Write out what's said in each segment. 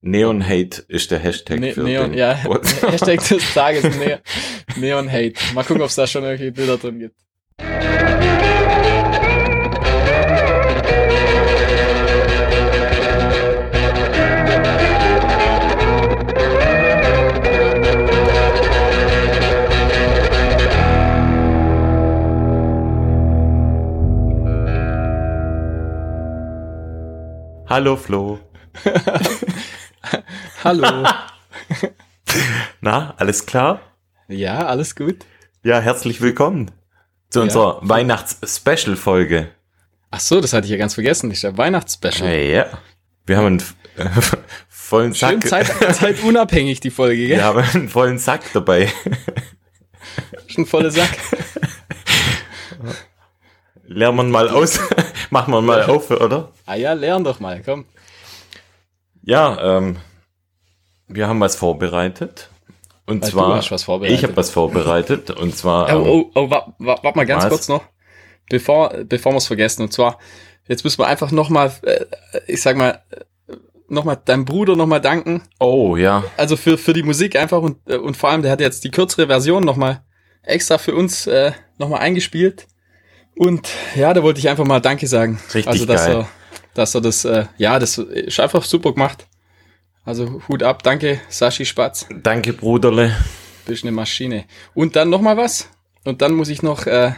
Neon Hate ist der Hashtag Ne für Neon, den ja. Hashtag des Tages ne Neon Hate. Mal gucken, ob es da schon irgendwelche Bilder drin gibt. Hallo Flo. Hallo. Na, alles klar? ja, alles gut. Ja, herzlich willkommen zu Ja. unserer Weihnachts-Special-Folge. Ach so, das hatte ich ja ganz vergessen. Ist der Weihnachtsspecial. Ja. Wir haben einen äh, vollen Schön Sack. Zeit, zeitunabhängig die Folge, gell? Wir haben einen vollen Sack dabei. Schon volle Sack. Lernen wir mal aus. Machen wir mal auf, oder? Ah ja, lern doch mal, komm. Ja, ähm, wir haben was vorbereitet. Und Also zwar, ich habe was vorbereitet. Und zwar, Oh, ähm, oh, oh warte wa, wart mal ganz Was? kurz noch, bevor, bevor wir es vergessen. Und zwar, jetzt müssen wir einfach nochmal, äh, ich sag mal, nochmal deinem Bruder nochmal danken. oh ja, Also für, für die Musik einfach und, äh, und vor allem, der hat jetzt die kürzere Version nochmal extra für uns äh, nochmal eingespielt. Und ja, da wollte ich einfach mal Danke sagen. Richtig also, dass geil. er, dass er das, äh, ja, das ist einfach super gemacht. Also Hut ab, danke, Sashi Spatz. danke Bruderle. Bist eine Maschine. Und dann noch mal was. Und dann muss ich noch äh,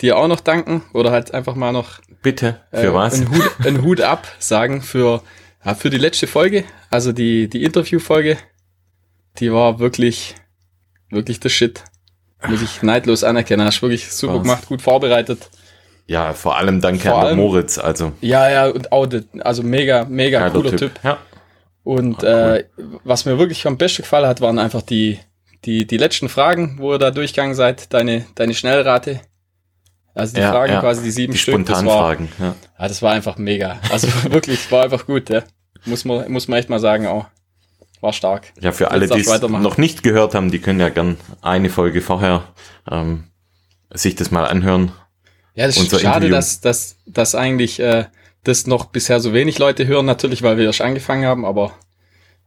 dir auch noch danken oder halt einfach mal noch Bitte, für äh, was? Einen, Hut, einen Hut ab sagen für, ja, für die letzte Folge, also die, die Interviewfolge. Die war wirklich, wirklich der Shit. Muss ich neidlos anerkennen. Hast wirklich super Was? gemacht, gut vorbereitet. Ja, vor allem danke Vor an allem- Moritz, also Ja, ja, und auch, also mega, mega geiler cooler typ. Ja. Und Ah, äh, was mir wirklich am besten gefallen hat, waren einfach die, die, die letzten Fragen, wo ihr da durchgegangen seid, deine, deine Schnellrate. Also die Ja, Fragen ja. quasi, die sieben Die Stück, das spontanen war, Fragen. Ja. ja, das war einfach mega. Also wirklich, war einfach gut, ja. Muss man, muss man echt mal sagen, auch. War stark. ja, für alle, die es noch nicht gehört haben, die können ja gern eine Folge vorher ähm, sich das mal anhören. Ja, das ist schade, Interview. dass, dass, dass eigentlich äh, das noch bisher so wenig Leute hören, natürlich, weil wir erst angefangen haben, aber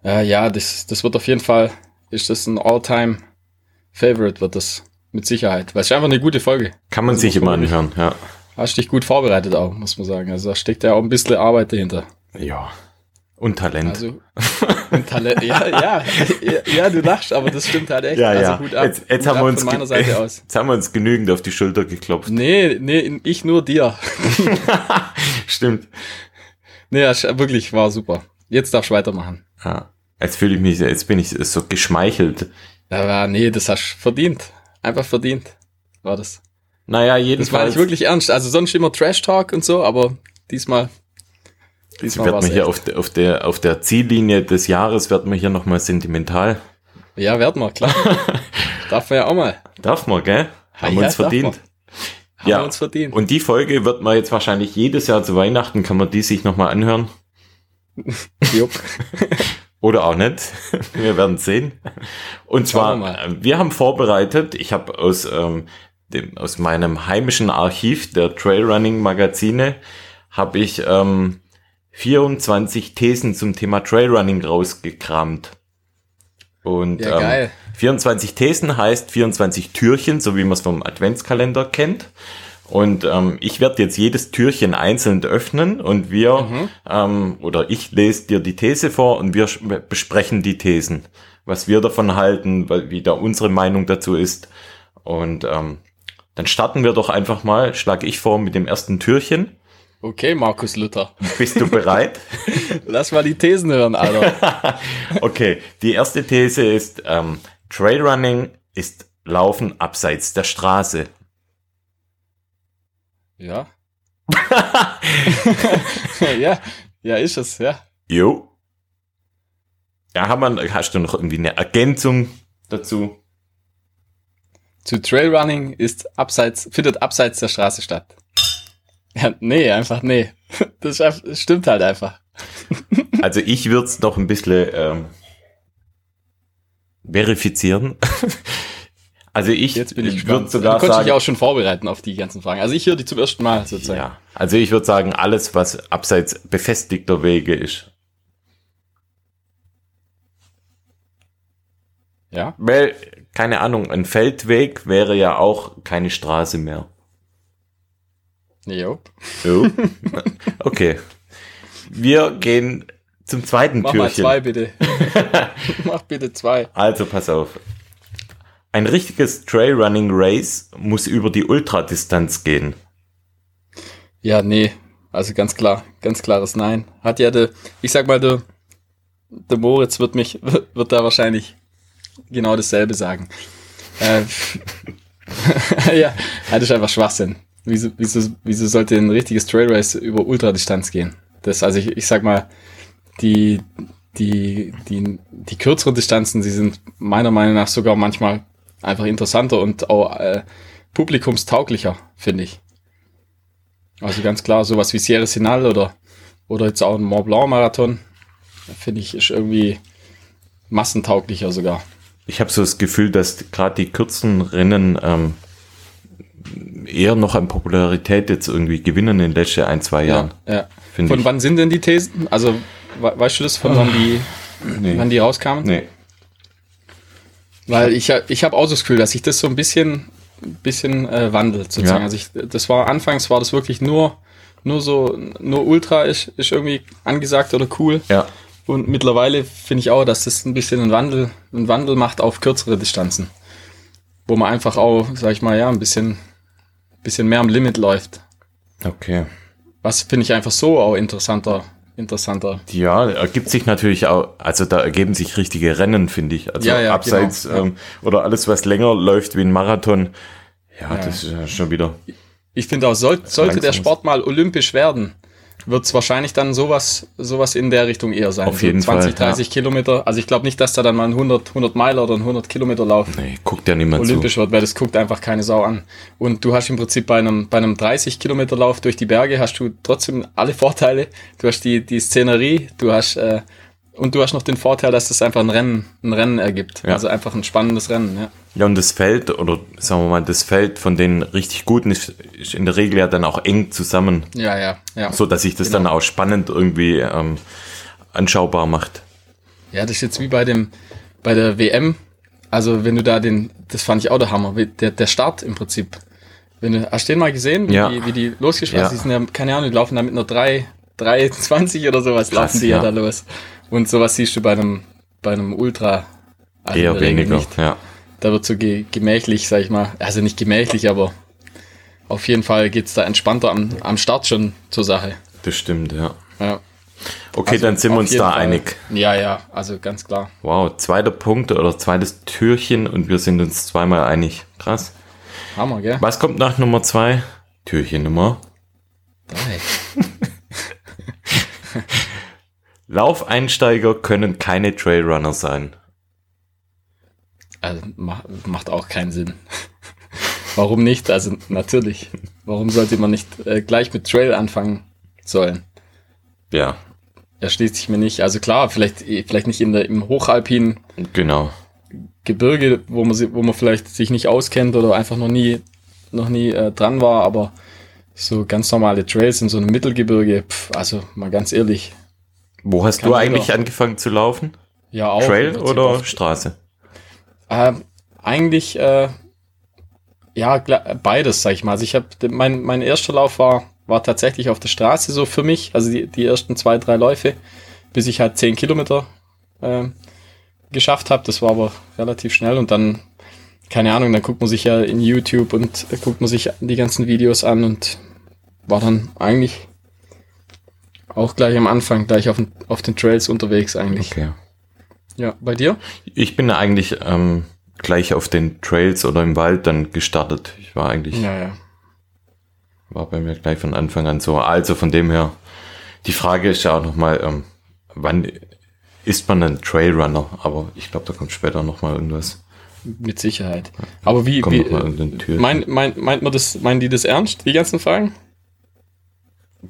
äh, ja, das, das wird auf jeden Fall, ist das ein All-Time Favorite, wird das mit Sicherheit. Weil es ist einfach eine gute Folge. Kann man Also sich immer anhören. Ja. Hast dich gut vorbereitet auch, muss man sagen. Also da steckt ja auch ein bisschen Arbeit dahinter. ja. Und Talent. Also, und Talent, ja, ja, ja, ja, du lachst, aber das stimmt halt echt. ja, also ja. Gut ab, jetzt, jetzt haben wir uns von meiner Seite aus. Jetzt haben wir uns genügend auf die Schulter geklopft. Nee, nee, ich nur dir. Stimmt. Nee, ist- wirklich, war super. Jetzt darfst du weitermachen. Ja. Jetzt fühle ich mich, jetzt bin ich so geschmeichelt. Aber nee, das hast du verdient. Einfach verdient. War das. Naja, Das war jedenfalls nicht wirklich ernst. Also sonst immer Trash Talk und so, aber diesmal, war man es hier auf der, auf, der, auf der Ziellinie des Jahres wird man hier nochmal sentimental. Ja, werden wir, klar. Darf man ja auch mal. Darf man, gell? Haben Ja, wir uns verdient. Haben Ja. wir uns verdient. Und die Folge wird man jetzt wahrscheinlich jedes Jahr zu Weihnachten, kann man die sich nochmal anhören. Jupp. Oder auch nicht. Wir werden sehen. Und zwar, wir wir haben vorbereitet, ich habe aus, ähm, dem, aus meinem heimischen Archiv der Trailrunning Magazine, habe ich ähm, 24 Thesen zum Thema Trailrunning rausgekramt. Und Ja, ähm, geil. 24 Thesen heißt 24 Türchen, so wie man es vom Adventskalender kennt. Und ähm, ich werde jetzt jedes Türchen einzeln öffnen und wir, Mhm. ähm, oder ich lese dir die These vor und wir sch- besprechen die Thesen. Was wir davon halten, wie da unsere Meinung dazu ist. Und ähm, dann starten wir doch einfach mal, schlage ich vor mit dem ersten Türchen. Okay, Markus Luther. Bist du bereit? Lass mal die Thesen hören, Alter. okay, die erste These ist, ähm, Trailrunning ist Laufen abseits der Straße. Ja. ja, ja, ist es, ja. Jo. Ja, haben wir, hast du noch irgendwie eine Ergänzung dazu? Zu Trailrunning ist abseits, findet abseits der Straße statt. Ja, nee, einfach nee. Das, stimmt halt einfach. Also ich würde es noch ein bisschen ähm, verifizieren. Also ich, Jetzt bin ich würde sogar du sagen, dich auch schon vorbereiten auf die ganzen Fragen. Also ich höre die zum ersten Mal sozusagen. ja, also ich würde sagen, alles, was abseits befestigter Wege ist. Ja? Weil, keine Ahnung, ein Feldweg wäre ja auch keine Straße mehr. Jo. Oh. okay. Wir gehen zum zweiten Mach mal Türchen. zwei bitte. Mach bitte zwei. Also pass auf. Ein richtiges Trailrunning Race muss über die Ultradistanz gehen. Ja, nee. Also ganz klar, ganz klares Nein. Hat ja der, ich sag mal, der, der Moritz wird mich, wird da wahrscheinlich genau dasselbe sagen. Äh, ja, das ist einfach Schwachsinn. Wieso, wieso, wieso sollte ein richtiges Trail Race über Ultradistanz gehen? Das, also ich, ich sag mal, die, die, die, die kürzeren Distanzen, die sind meiner Meinung nach sogar manchmal einfach interessanter und auch äh, publikumstauglicher, finde ich. Also ganz klar, sowas wie Sierra Sinal oder, oder jetzt auch ein Mont Blanc Marathon, finde ich, ist irgendwie massentauglicher sogar. Ich habe so das Gefühl, dass gerade die kurzen Rennen ähm, eher noch an Popularität jetzt irgendwie gewinnen in den letzten ein, zwei Jahren. Ja, ja. Von ich. wann sind denn die Thesen? Also, we weißt du das, von wann die, Nee. wann die rauskamen? nee. Weil ich, ich habe auch das Gefühl, dass sich das so ein bisschen, bisschen äh, wandelt sozusagen. Ja. Also ich, das war anfangs war das wirklich nur, nur so, nur Ultra ist, ist irgendwie angesagt oder cool. Ja. Und mittlerweile finde ich auch, dass das ein bisschen einen Wandel, einen Wandel macht auf kürzere Distanzen. Wo man einfach auch, sag ich mal, ja, ein bisschen, bisschen mehr am Limit läuft. Okay. Was finde ich einfach so auch interessanter, interessanter. Ja, ergibt sich natürlich auch, also da ergeben sich richtige Rennen, finde ich. Also Ja, ja, abseits genau, ja. ähm, oder alles, was länger läuft wie ein Marathon. Ja, das ist ja schon wieder. Ich finde auch, soll, sollte der. Sport mal olympisch werden, wird es wahrscheinlich dann sowas, sowas in der Richtung eher sein. Auf jeden 20, Fall, 30 Kilometer. Also ich glaube nicht, dass da dann mal ein 100, 100 Meiler oder ein 100 Kilometer Lauf Nee, guckt ja niemand olympisch wird, weil das guckt einfach keine Sau an. Und du hast im Prinzip bei einem, bei einem 30 Kilometer Lauf durch die Berge hast du trotzdem alle Vorteile. Du hast die, die Szenerie, du hast, äh, und du hast noch den Vorteil, dass das einfach ein Rennen, ein Rennen ergibt. Ja. Also einfach ein spannendes Rennen, ja. Ja, und das Feld, oder sagen wir mal, das Feld von den richtig Guten ist, ist in der Regel ja dann auch eng zusammen, Ja, ja, ja. so dass sich das Genau. dann auch spannend irgendwie ähm, anschaubar macht. Ja, das ist jetzt wie bei dem, bei der WM. Also wenn du da den, das fand ich auch der Hammer, der, der Start im Prinzip. Wenn du, hast du den mal gesehen, wie, Ja. die, wie die losgeschweißt Ja. Sind ja, keine Ahnung, die laufen da mit einer 3, 3,20 oder sowas, Krass, laufen die ja. ja. da los. Und sowas siehst du bei einem, bei einem Ultra. Eher weniger, Nicht. ja. Da wird so ge gemächlich, sag ich mal, also nicht gemächlich, aber auf jeden Fall geht's da entspannter am, am Start schon zur Sache. Das stimmt, ja. Ja. Okay, Also dann sind wir uns da Fall. einig. Ja, ja, also ganz klar. Wow, zweiter Punkt oder zweites Türchen und wir sind uns zweimal einig. Krass. Hammer, gell? Was kommt nach Nummer zwei? Türchen Nummer. Drei. Laufeinsteiger können keine Trailrunner sein. Also ma macht auch keinen Sinn. Warum nicht? Also natürlich. Warum sollte man nicht äh, gleich mit Trail anfangen sollen? Ja, Erschließt sich mir nicht. Also klar, vielleicht, vielleicht nicht in der, im hochalpinen genau. Gebirge, wo man, wo man vielleicht sich nicht auskennt oder einfach noch nie, noch nie äh, dran war, aber so ganz normale Trails in so einem Mittelgebirge, pf, also mal ganz ehrlich. Wo hast Kann du jeder. eigentlich angefangen zu laufen? Ja, auch. Trail oder auf- Straße? Ähm, eigentlich, äh, ja, beides, sag ich mal. Also ich habe, mein, mein erster Lauf war, war tatsächlich auf der Straße so für mich. Also die, die ersten zwei, drei Läufe, bis ich halt zehn Kilometer ähm, geschafft habe. Das war aber relativ schnell und dann, keine Ahnung, dann guckt man sich ja in YouTube und äh, guckt man sich die ganzen Videos an und war dann eigentlich auch gleich am Anfang, gleich auf, den- auf den Trails unterwegs eigentlich. Okay. Ja, bei dir? Ich bin eigentlich ähm, gleich auf den Trails oder im Wald dann gestartet. Ich war eigentlich, Ja, ja. war bei mir gleich von Anfang an so. Also von dem her, die Frage ist ja auch nochmal, ähm, wann ist man ein Trailrunner? Aber ich glaube, da kommt später nochmal irgendwas. Mit Sicherheit. Aber wie, Kommt wie Türchen. mein, mein, meint man das, meinen die das ernst, die ganzen Fragen? Mm,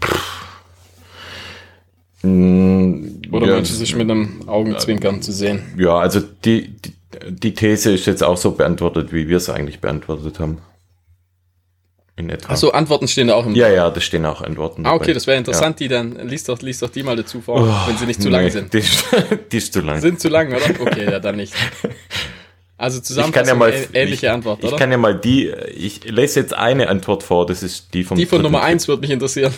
Oder ja, meinst ist mit einem Augenzwinkern zu sehen? Ja, also die, die, die These ist jetzt auch so beantwortet, wie wir es eigentlich beantwortet haben. In etwa. Achso, Antworten stehen da auch im. Ja, ja, da stehen auch Antworten. ah, okay, dabei. das wäre interessant, die dann, liest doch, liest doch die mal dazu vor, Oh, wenn sie nicht zu nee, lang sind. Die ist, die ist zu lang. Sind zu lang, oder? Okay, ja, dann nicht. Also Ich zusammen kann ja mal, ähnliche ich, Antwort, ich oder? kann ja mal die, ich lese jetzt eine Antwort vor, das ist die vom die von Nummer Tipp. 1 würde mich interessieren.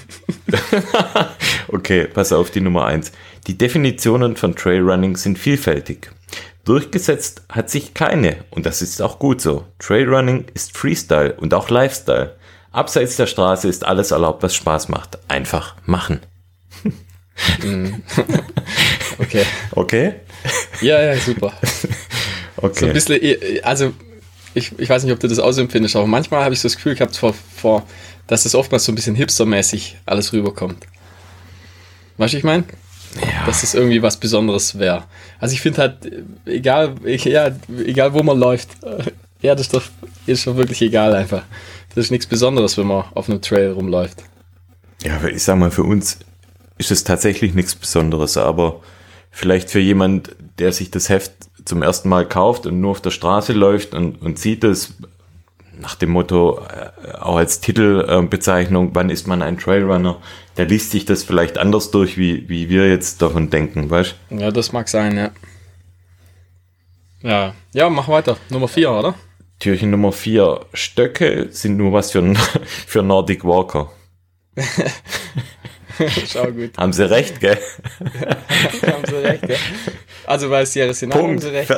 Okay, pass auf die Nummer eins. Die Definitionen von Trailrunning sind vielfältig. Durchgesetzt hat sich keine und das ist auch gut so. Trailrunning ist Freestyle und auch Lifestyle. Abseits der Straße ist alles erlaubt, was Spaß macht. Einfach machen. Okay. Okay? Ja, ja, super. Okay. So ein bisschen, eh, also ich, ich weiß nicht, ob du das auch so empfindest, aber manchmal habe ich so das Gefühl gehabt, vor, vor, dass es oftmals so ein bisschen hipstermäßig alles rüberkommt. Weißt du, ich meine? ja. Dass es irgendwie was Besonderes wäre. Also ich finde halt, äh, egal, ja, egal wo man läuft, äh, ja, das ist doch, ist doch wirklich egal einfach. Das ist nichts Besonderes, wenn man auf einem Trail rumläuft. Ja, ich sag mal, für uns ist es tatsächlich nichts Besonderes, aber vielleicht für jemand, der sich das Heft zum ersten Mal kauft und nur auf der Straße läuft und, und sieht es nach dem Motto, äh, auch als Titelbezeichnung, wann ist man ein Trailrunner, der liest sich das vielleicht anders durch, wie, wie wir jetzt davon denken, weißt Ja, das mag sein, ja. Ja, ja, mach weiter. Nummer 4, oder? Türchen Nummer vier Stöcke sind nur was für, für Nordic Walker. Schau gut. Haben sie recht, gell? haben sie recht, ja. Also bei Sierra Sinal haben sie recht.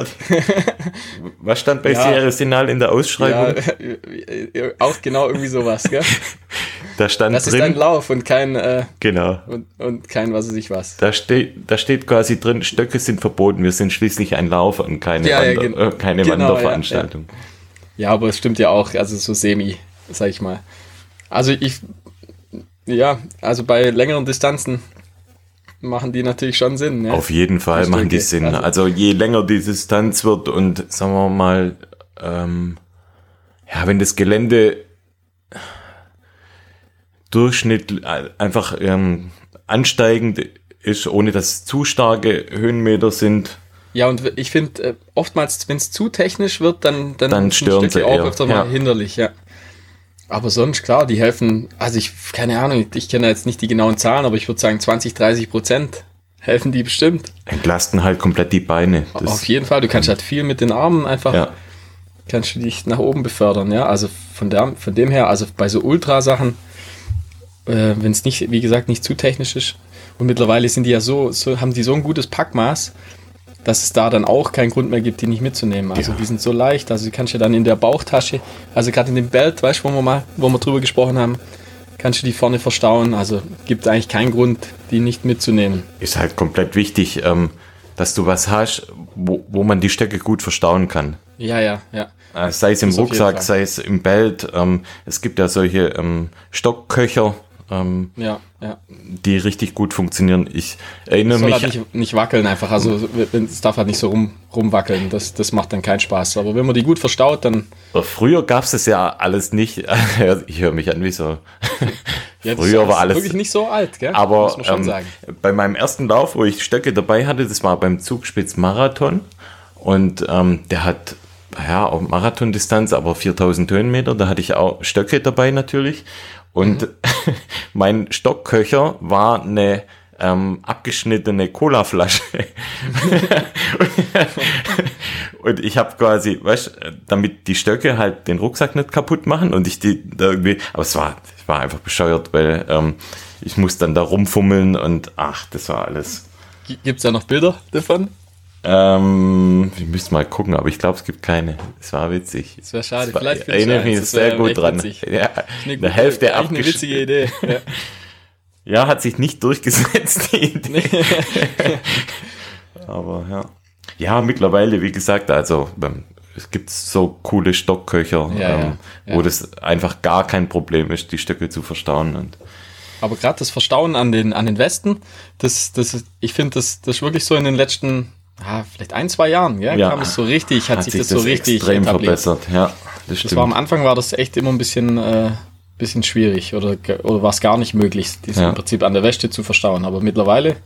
Was stand bei Ja. Sierra Sinal in der Ja, Ausschreibung? auch genau irgendwie sowas, gell? Da stand Das ist ein drin, Lauf und kein, äh, genau, und, und kein was weiß ich was. da steht, da steht quasi drin, Stöcke sind verboten, wir sind schließlich ein Lauf und keine, Ja, ja, Wander, gen- äh, keine genau, ja, Wanderveranstaltung. Ja, aber es stimmt ja auch, also so semi, sag ich mal. Also ich, ja, also bei längeren Distanzen machen die natürlich schon Sinn. Ja? Auf jeden Fall Die machen die. Sinn. Also- Also, je länger die Distanz wird und sagen wir mal, ähm, ja, wenn das Gelände Durchschnitt äh, einfach ähm, ansteigend ist, ohne dass es zu starke Höhenmeter sind, Ja, und ich finde, äh, oftmals, wenn es zu technisch wird, dann, dann, Dann stören sie auch eher, öfter ja. mal hinderlich, ja. Aber sonst, klar, die helfen, also ich, keine Ahnung, ich kenne jetzt nicht die genauen Zahlen, aber ich würde sagen 20, 30 Prozent helfen die bestimmt. entlasten halt komplett die Beine. Das, Auf jeden Fall, du kannst halt viel mit den Armen einfach, ja. kannst du dich nach oben befördern, ja. Also von, der, von dem her, also bei so Ultrasachen, äh, wenn es nicht, wie gesagt, nicht zu technisch ist. Und mittlerweile sind die ja so, so, haben die so ein gutes Packmaß, dass es da dann auch keinen Grund mehr gibt, die nicht mitzunehmen. Also Ja. die sind so leicht, also die kannst du dann in der Bauchtasche, also gerade in dem Belt, weißt du, wo wir mal, wo wir drüber gesprochen haben, kannst du die vorne verstauen. Also gibt eigentlich keinen Grund, die nicht mitzunehmen. ist halt komplett wichtig, ähm, dass du was hast, wo, wo man die Stöcke gut verstauen kann. Ja, ja, ja. Äh, Sei es im Rucksack, sei es im Belt. Ähm, es gibt ja solche ähm, Stockköcher, ähm, Ja, ja. die richtig gut funktionieren. Ich erinnere mich, halt nicht, nicht wackeln einfach. Also es darf halt nicht so rum, rumwackeln. Das, das macht dann keinen Spaß. Aber wenn man die gut verstaut, dann. früher gab es das ja alles nicht. ich höre mich an wie so. Ja, Früher war alles- wirklich nicht so alt, gell? Aber Muss man schon ähm, sagen. bei meinem ersten Lauf, wo ich Stöcke dabei hatte, das war beim Zugspitz Marathon. Und ähm, der hat, ja, auch Marathondistanz, aber 4000 Höhenmeter. Da hatte ich auch Stöcke dabei natürlich. Und Mhm. mein Stockköcher war eine ähm, abgeschnittene Colaflasche. und ich habe quasi, weißt damit die Stöcke halt den Rucksack nicht kaputt machen und ich die da irgendwie, aber es war, ich war einfach bescheuert, weil ähm, ich muss dann da rumfummeln und ach, das war alles. Gibt es da noch Bilder davon? Ähm, ich müsste mal gucken, aber ich glaube, es gibt keine. Es war witzig. Das wäre schade. Es war- Vielleicht erinnere mich. Das sehr gut dran. witzig. Ja, Eine eine Hälfte eigentlich eine witzige abgeschnitten. Idee. Ja. Ja, hat sich nicht durchgesetzt, die Idee. Aber ja. Ja, mittlerweile, wie gesagt, also ähm, es gibt so coole Stockköcher, Ja, ähm, ja. wo das einfach gar kein Problem ist, die Stöcke zu verstauen. Und Aber gerade das Verstauen an den, an den Westen, das, das, ich finde, das, das ist wirklich so in den letzten, ah, vielleicht ein, zwei Jahren, ja, Ja. kam es so richtig, hat, sich das, so richtig extrem etabliert. verbessert. Ja, das Das war am stimmt. Anfang war das echt immer ein bisschen, äh, bisschen schwierig oder, oder war es gar nicht möglich, das Ja. im Prinzip an der Weste zu verstauen. Aber mittlerweile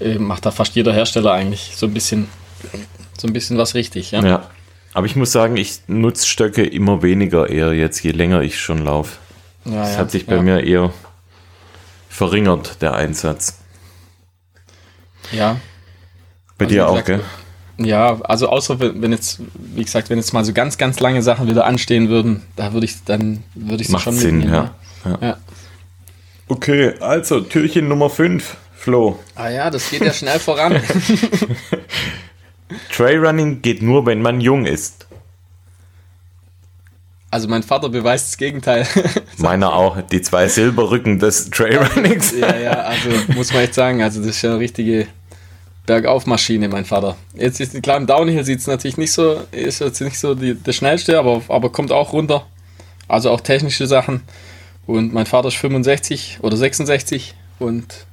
äh, macht da fast jeder Hersteller eigentlich so ein bisschen, so ein bisschen was richtig. Ja? Ja. Aber ich muss sagen, ich nutze Stöcke immer weniger eher jetzt, je länger ich schon laufe. Ja, Das hat sich bei mir eher verringert, der Einsatz. Ja, Bei Also dir auch, gesagt, gell? Ja, also außer wenn jetzt, wie gesagt, wenn jetzt mal so ganz, ganz lange Sachen wieder anstehen würden, da würde ich dann würde ich Macht schon Sinn, ja. ja. ja. Okay, also Türchen Nummer 5, Flo. Ah ja, das geht ja schnell voran. Trailrunning geht nur, wenn man jung ist. Also mein Vater beweist das Gegenteil. Meiner auch, die zwei Silberrücken des Trailrunnings. ja, ja, also muss man echt sagen, also das ist ja eine richtige Bergaufmaschine, mein Vater. Jetzt ist klar im Downhill sieht es natürlich nicht so, ist jetzt nicht so die, der schnellste, aber, aber kommt auch runter. Also auch technische Sachen. Und mein Vater ist 65 oder 66 und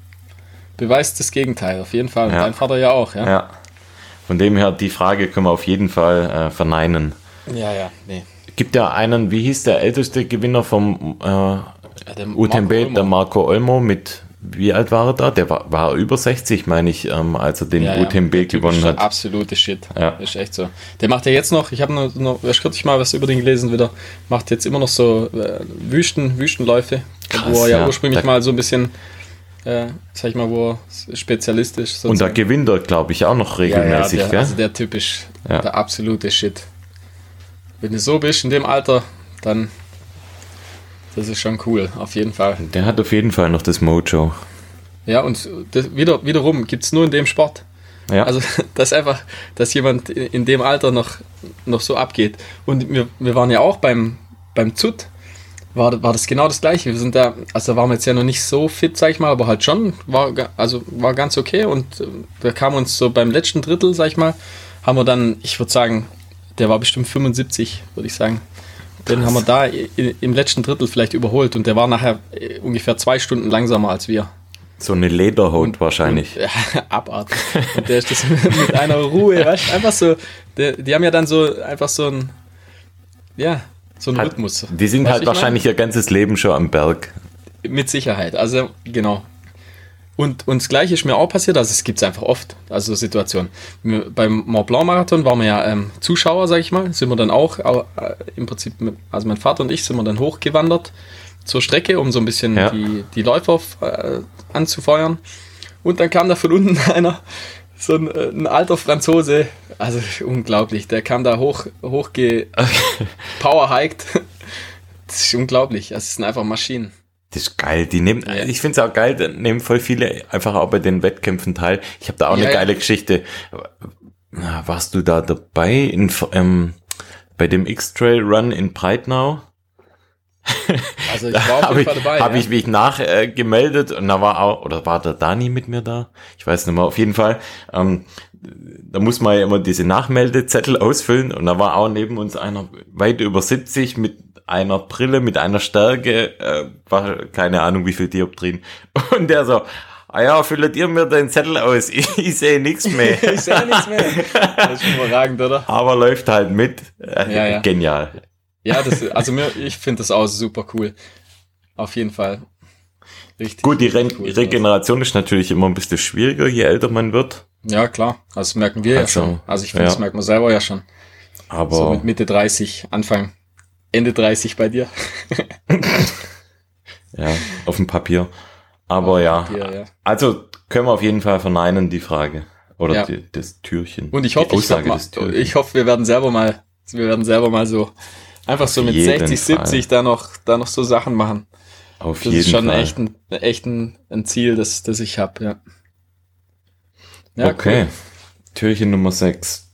beweist das Gegenteil, auf jeden Fall. Und ja. dein Vater ja auch, ja. Ja. Von dem her, die Frage können wir auf jeden Fall äh, verneinen. Ja, ja, nee. Gibt ja einen, wie hieß der älteste Gewinner vom äh, ja, UTMB, Marco der Marco Olmo mit, wie alt war er da? Der war, war über 60, meine ich, ähm, als er den ja, UTMB ja, gewonnen hat. Absolute Shit. Ja. Ist echt so. Der macht ja jetzt noch, ich habe noch, noch kürzlich mal was über den gelesen wieder, macht jetzt immer noch so äh, Wüsten, Wüstenläufe, Krass, wo er ja, ursprünglich da, mal so ein bisschen äh, sag ich mal, wo er Spezialist ist. Sozusagen. Und da gewinnt er, glaube ich, auch noch regelmäßig. Ja, ja, der, also der typisch, ja. der absolute Shit. Wenn du so bist in dem Alter, dann das ist schon cool, auf jeden Fall. Der hat auf jeden Fall noch das Mojo. Ja, und das, wieder, wiederum gibt es nur in dem Sport. Ja. Also, dass einfach, dass jemand in dem Alter noch, noch so abgeht. Und wir, wir waren ja auch beim, beim ZUT war, war das genau das gleiche. Wir sind da, also da waren wir jetzt ja noch nicht so fit, sag ich mal, aber halt schon, war, also war ganz okay und äh, wir kamen uns so beim letzten Drittel, sag ich mal, haben wir dann, ich würde sagen, der war bestimmt 75, würde ich sagen. Den haben wir da im letzten Drittel vielleicht überholt und der war nachher äh, ungefähr zwei Stunden langsamer als wir. So eine Lederhaut und, wahrscheinlich. Und, ja, abartig. und der ist das mit einer Ruhe, weißt du, einfach so, der, die haben ja dann so einfach so ein, ja, so ein Rhythmus. Die sind weißt halt wahrscheinlich ihr ganzes Leben schon am Berg. Mit Sicherheit, also genau. Und, und das Gleiche ist mir auch passiert, also es gibt es einfach oft, also so Situationen. Beim Mont Blanc Marathon waren wir ja ähm, Zuschauer, sag ich mal, sind wir dann auch, äh, im Prinzip, mit, also mein Vater und ich sind wir dann hochgewandert zur Strecke, um so ein bisschen ja. die, die Läufer äh, anzufeuern. Und dann kam da von unten einer, so ein, äh, ein alter Franzose, also unglaublich, der kam da hoch, hochge, powerhiked. Das ist unglaublich, das sind einfach Maschinen. Das ist geil. Die nehmen, ja. ich finde es auch geil, da nehmen voll viele einfach auch bei den Wettkämpfen teil. Ich habe da auch ja, eine geile Geschichte. Warst du da dabei in, ähm, bei dem X-Trail Run in Breitnau? Also ich war auf jeden Fall dabei. Habe ich mich nachgemeldet äh, und da war auch, oder war der Dani mit mir da? Ich weiß nicht mehr, auf jeden Fall. Ähm, da muss man ja immer diese Nachmeldezettel ausfüllen und da war auch neben uns einer weit über 70 mit einer Brille, mit einer Stärke, äh, war keine Ahnung wie viel Dioptrien. Und der so, ah ja, füllt ihr mir den Zettel aus, ich, ich sehe nichts mehr. ich sehe nichts mehr. Das ist überragend, oder? Aber läuft halt mit. Äh, ja, ja. Genial. Ja, das, also mir, ich finde das auch super cool. Auf jeden Fall. Richtig. Gut, die Re cool, Regeneration ist natürlich immer ein bisschen schwieriger, je älter man wird. Ja, klar. Das merken wir also, ja schon. Also ich finde, ja. das merkt man selber ja schon. Aber. So mit Mitte 30, Anfang, Ende 30 bei dir. ja, auf dem Papier. Aber ja. Papier, ja. Also können wir auf jeden Fall verneinen, die Frage. Oder ja. die, das Türchen. Und ich hoffe, ich, ich hoffe, wir werden selber mal, wir werden selber mal so Einfach so mit 60, Fall. 70 da noch, da noch so Sachen machen. Auf das jeden ist schon Fall. echt ein, echt ein, ein Ziel, das, das ich habe, ja. ja. Okay. Cool. Türchen Nummer 6.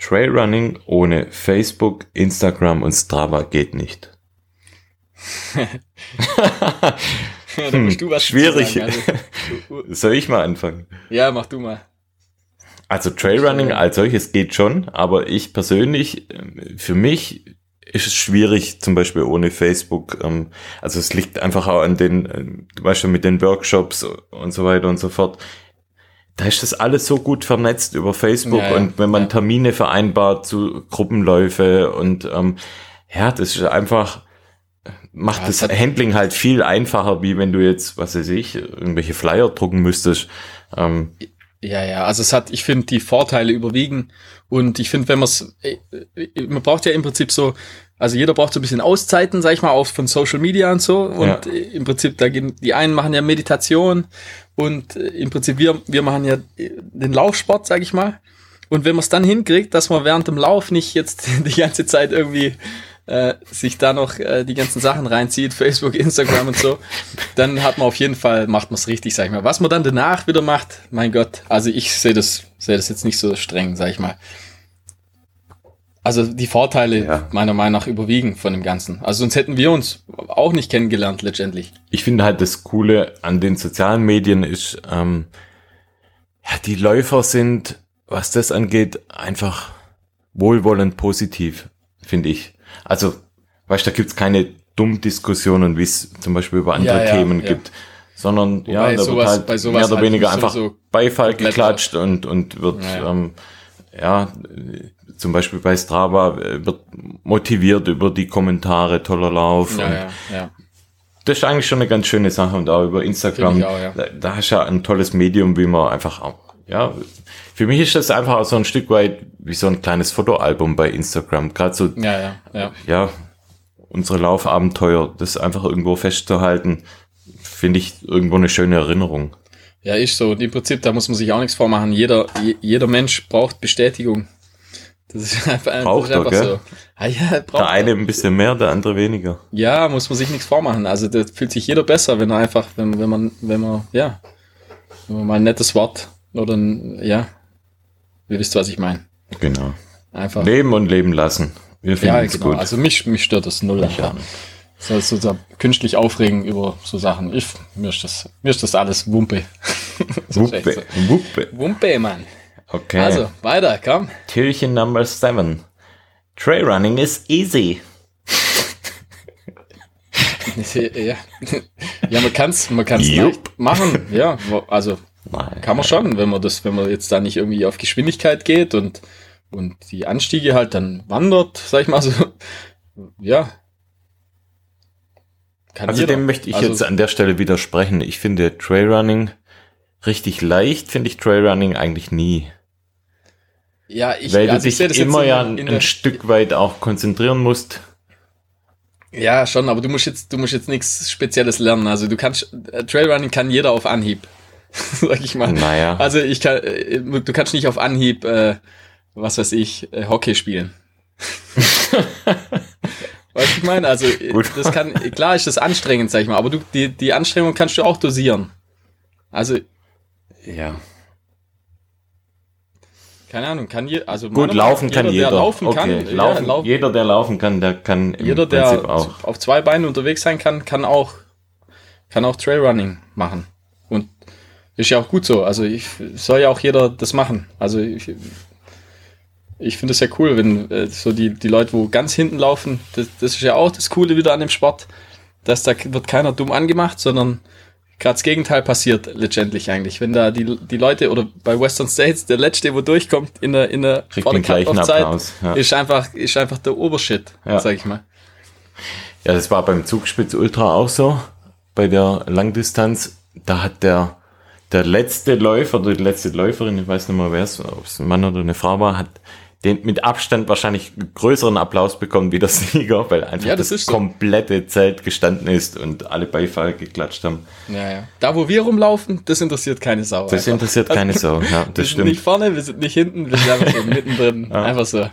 Trailrunning ohne Facebook, Instagram und Strava geht nicht. ja, hm, schwierig. Also, Soll ich mal anfangen? Ja, mach du mal. Also Trailrunning als solches geht schon, aber ich persönlich, äh, für mich ist es schwierig, zum Beispiel ohne Facebook. Ähm, also es liegt einfach auch an den, äh, du weißt schon, mit den Workshops und so weiter und so fort. Da ist das alles so gut vernetzt über Facebook ja, ja, und wenn man ja. Termine vereinbart zu Gruppenläufe und ähm, ja, das ist einfach, macht das, das Handling halt viel einfacher, wie wenn du jetzt, was weiß ich, irgendwelche Flyer drucken müsstest. Ähm, ja, ja, also es hat, ich finde, die Vorteile überwiegen und ich finde, wenn man es, äh, man braucht ja im Prinzip so, also jeder braucht so ein bisschen Auszeiten, sag ich mal, auch von Social Media und so und ja. im Prinzip, da gehen, die einen machen ja Meditation und äh, im Prinzip wir, wir machen ja den Laufsport, sag ich mal Und wenn man es dann hinkriegt, dass man während dem Lauf nicht jetzt die ganze Zeit irgendwie äh, sich da noch äh, die ganzen Sachen reinzieht, Facebook, Instagram und so, dann hat man auf jeden Fall, macht man es richtig, sag ich mal. Was man dann danach wieder macht, mein Gott, also ich sehe das, sehe das jetzt nicht so streng, sag ich mal. Also die Vorteile ja. meiner Meinung nach überwiegen von dem Ganzen. Also sonst hätten wir uns auch nicht kennengelernt letztendlich. Ich finde halt das Coole an den sozialen Medien ist, ähm, ja, die Läufer sind, was das angeht, einfach wohlwollend positiv, finde ich. Also, weißt du, da gibt's keine dummen Diskussionen, wie es zum Beispiel über andere ja, Themen ja, gibt. Sondern Wobei ja, da sowas, wird halt mehr oder halt weniger einfach so Beifall geklatscht und, und wird ähm, ja, zum Beispiel bei Strava äh, wird motiviert über die Kommentare, toller Lauf. Ja, ja, ja. Das ist eigentlich schon eine ganz schöne Sache und auch über Instagram. Auch, ja. da, da hast du ja ein tolles Medium, wie man einfach auch, ja, für mich ist das einfach auch so ein Stück weit wie so ein kleines Fotoalbum bei Instagram. Gerade so, ja, ja, ja. ja, unsere Laufabenteuer, das einfach irgendwo festzuhalten, finde ich irgendwo eine schöne Erinnerung. Ja, ist so. Und im Prinzip, da muss man sich auch nichts vormachen. Jeder, jeder Mensch braucht Bestätigung. Das ist einfach, braucht das ist einfach er, so. Ah, ja, der eine ein bisschen mehr, der andere weniger. Ja, muss man sich nichts vormachen. Also da fühlt sich jeder besser, wenn er einfach, wenn, wenn man, wenn man, ja, wenn man mal ein nettes Wort oder ein, ja, ihr wisst, was ich meine. Genau. Einfach. Leben und leben lassen. Wir finden ja, es genau. gut. Also mich, mich stört das null. Ja. Das heißt, so künstlich aufregen über so Sachen. Ich, mir, ist das, mir ist das alles Wumpe. Wumpe. So. Wumpe. Wumpe, Mann. Okay. Also, weiter, komm. Türchen Number 7. Trail running is easy. ja. ja, man kann es man kann's leicht machen. Ja, also Nein, kann man schon, wenn man das, wenn man jetzt da nicht irgendwie auf Geschwindigkeit geht und, und die Anstiege halt dann wandert, sag ich mal so. Ja, kann also jeder. dem möchte ich also, jetzt an der Stelle widersprechen. Ich finde Trailrunning richtig leicht, finde ich Trailrunning eigentlich nie. Ja, ich, Weil also du dich immer ja ein, ein Stück weit auch konzentrieren musst. Ja, schon, aber du musst jetzt, du musst jetzt nichts Spezielles lernen. Also du kannst, äh, Trailrunning kann jeder auf Anhieb. Sag ich mal. Naja. Also ich kann, äh, du kannst nicht auf Anhieb, äh, was weiß ich, äh, Hockey spielen. Weißt du, ich meine? Also, Gut. das kann, klar ist das anstrengend, sag ich mal, aber du, die, die Anstrengung kannst du auch dosieren. Also. Ja. Keine Ahnung, kann je, also Gut, laufen jeder, kann jeder. Der laufen okay. kann, laufen, ja, laufen. Jeder, der laufen kann, der kann im jeder, Prinzip der auch. auf zwei Beinen unterwegs sein kann, kann auch, kann auch Trailrunning machen. Und ist ja auch gut so. Also ich soll ja auch jeder das machen. Also ich, ich finde es ja cool, wenn äh, so die, die Leute, wo ganz hinten laufen, das, das ist ja auch das Coole wieder an dem Sport, dass da wird keiner dumm angemacht, sondern gerade das Gegenteil passiert letztendlich eigentlich. Wenn da die, die Leute oder bei Western States der letzte, wo durchkommt in der in der Cut-Off-Zeit, ja. ist einfach ist einfach der Obershit, ja. sag ich mal. Ja, das war beim Zugspitz Ultra auch so. Bei der Langdistanz, da hat der der letzte Läufer oder die letzte Läuferin, ich weiß nicht mehr wer es, ob es ein Mann oder eine Frau war, hat den mit Abstand wahrscheinlich größeren Applaus bekommen wie der Sieger, weil einfach ja, das, das so. komplette Zelt gestanden ist und alle Beifall geklatscht haben. Ja, ja. Da, wo wir rumlaufen, das interessiert keine Sau. Das einfach. interessiert keine Sau, ja, das wir stimmt. sind nicht vorne, wir sind nicht hinten, wir sind einfach so mittendrin. Ja. Einfach so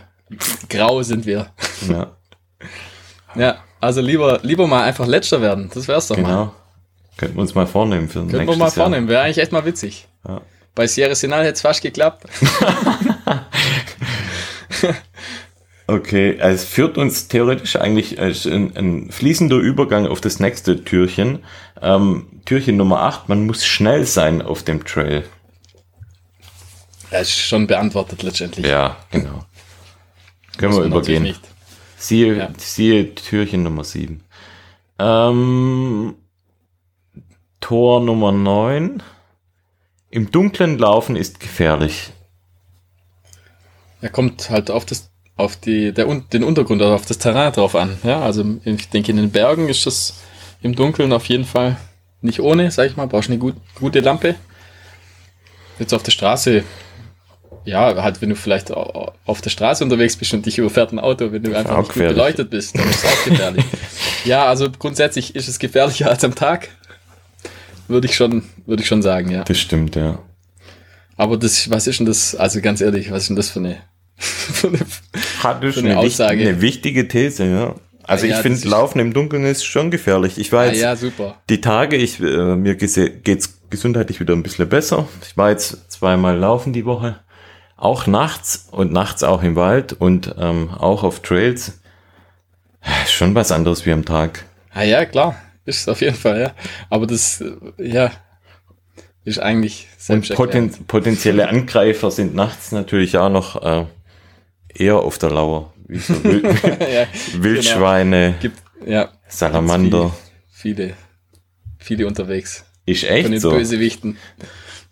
grau sind wir. Ja. Ja, also lieber, lieber mal einfach letzter werden, das wär's doch genau. mal. Könnten wir uns mal vornehmen für Könnten wir mal vornehmen, wäre eigentlich echt mal witzig. Ja. Bei Sierra Sinal hätte es fast geklappt. Okay, es führt uns theoretisch eigentlich ein, ein, fließender Übergang auf das nächste Türchen. Ähm, Türchen Nummer 8, man muss schnell sein auf dem Trail. Ja, ist schon beantwortet letztendlich. Ja, genau. Können wir übergehen. Siehe, ja. siehe Türchen Nummer 7. Ähm, Tor Nummer 9. Im Dunklen laufen ist gefährlich. Er kommt halt auf das, auf die, der, den Untergrund, also auf das Terrain drauf an. Ja, also ich denke, in den Bergen ist das im Dunkeln auf jeden Fall nicht ohne, sag ich mal, brauchst eine gut, gute Lampe. Jetzt auf der Straße, ja, halt, wenn du vielleicht auf der Straße unterwegs bist und dich überfährt ein Auto, wenn du einfach nicht gut beleuchtet bist, dann ist es auch gefährlich. ja, also grundsätzlich ist es gefährlicher als am Tag. Würde ich schon, würde ich schon sagen, ja. Das stimmt, ja. Aber das, was ist denn das, also ganz ehrlich, was ist denn das für eine, für eine, für eine, eine Aussage? Eine wichtige These, ja. Also ja, ich finde, Laufen im Dunkeln ist schon gefährlich. Ich war jetzt ja, super. die Tage, ich, äh, mir geht's gesundheitlich wieder ein bisschen besser. Ich war jetzt zweimal laufen die Woche, auch nachts und nachts auch im Wald und ähm, auch auf Trails. Schon was anderes wie am Tag. Ah ja, klar, ist auf jeden Fall, ja. Aber das, äh, ja, ist eigentlich Und poten potenzielle Angreifer sind nachts natürlich auch noch äh, eher auf der Lauer wie so Wild ja, Wildschweine, genau. Gibt, ja, Salamander. Viele, viele unterwegs. Ist echt Von den so. Bösewichten.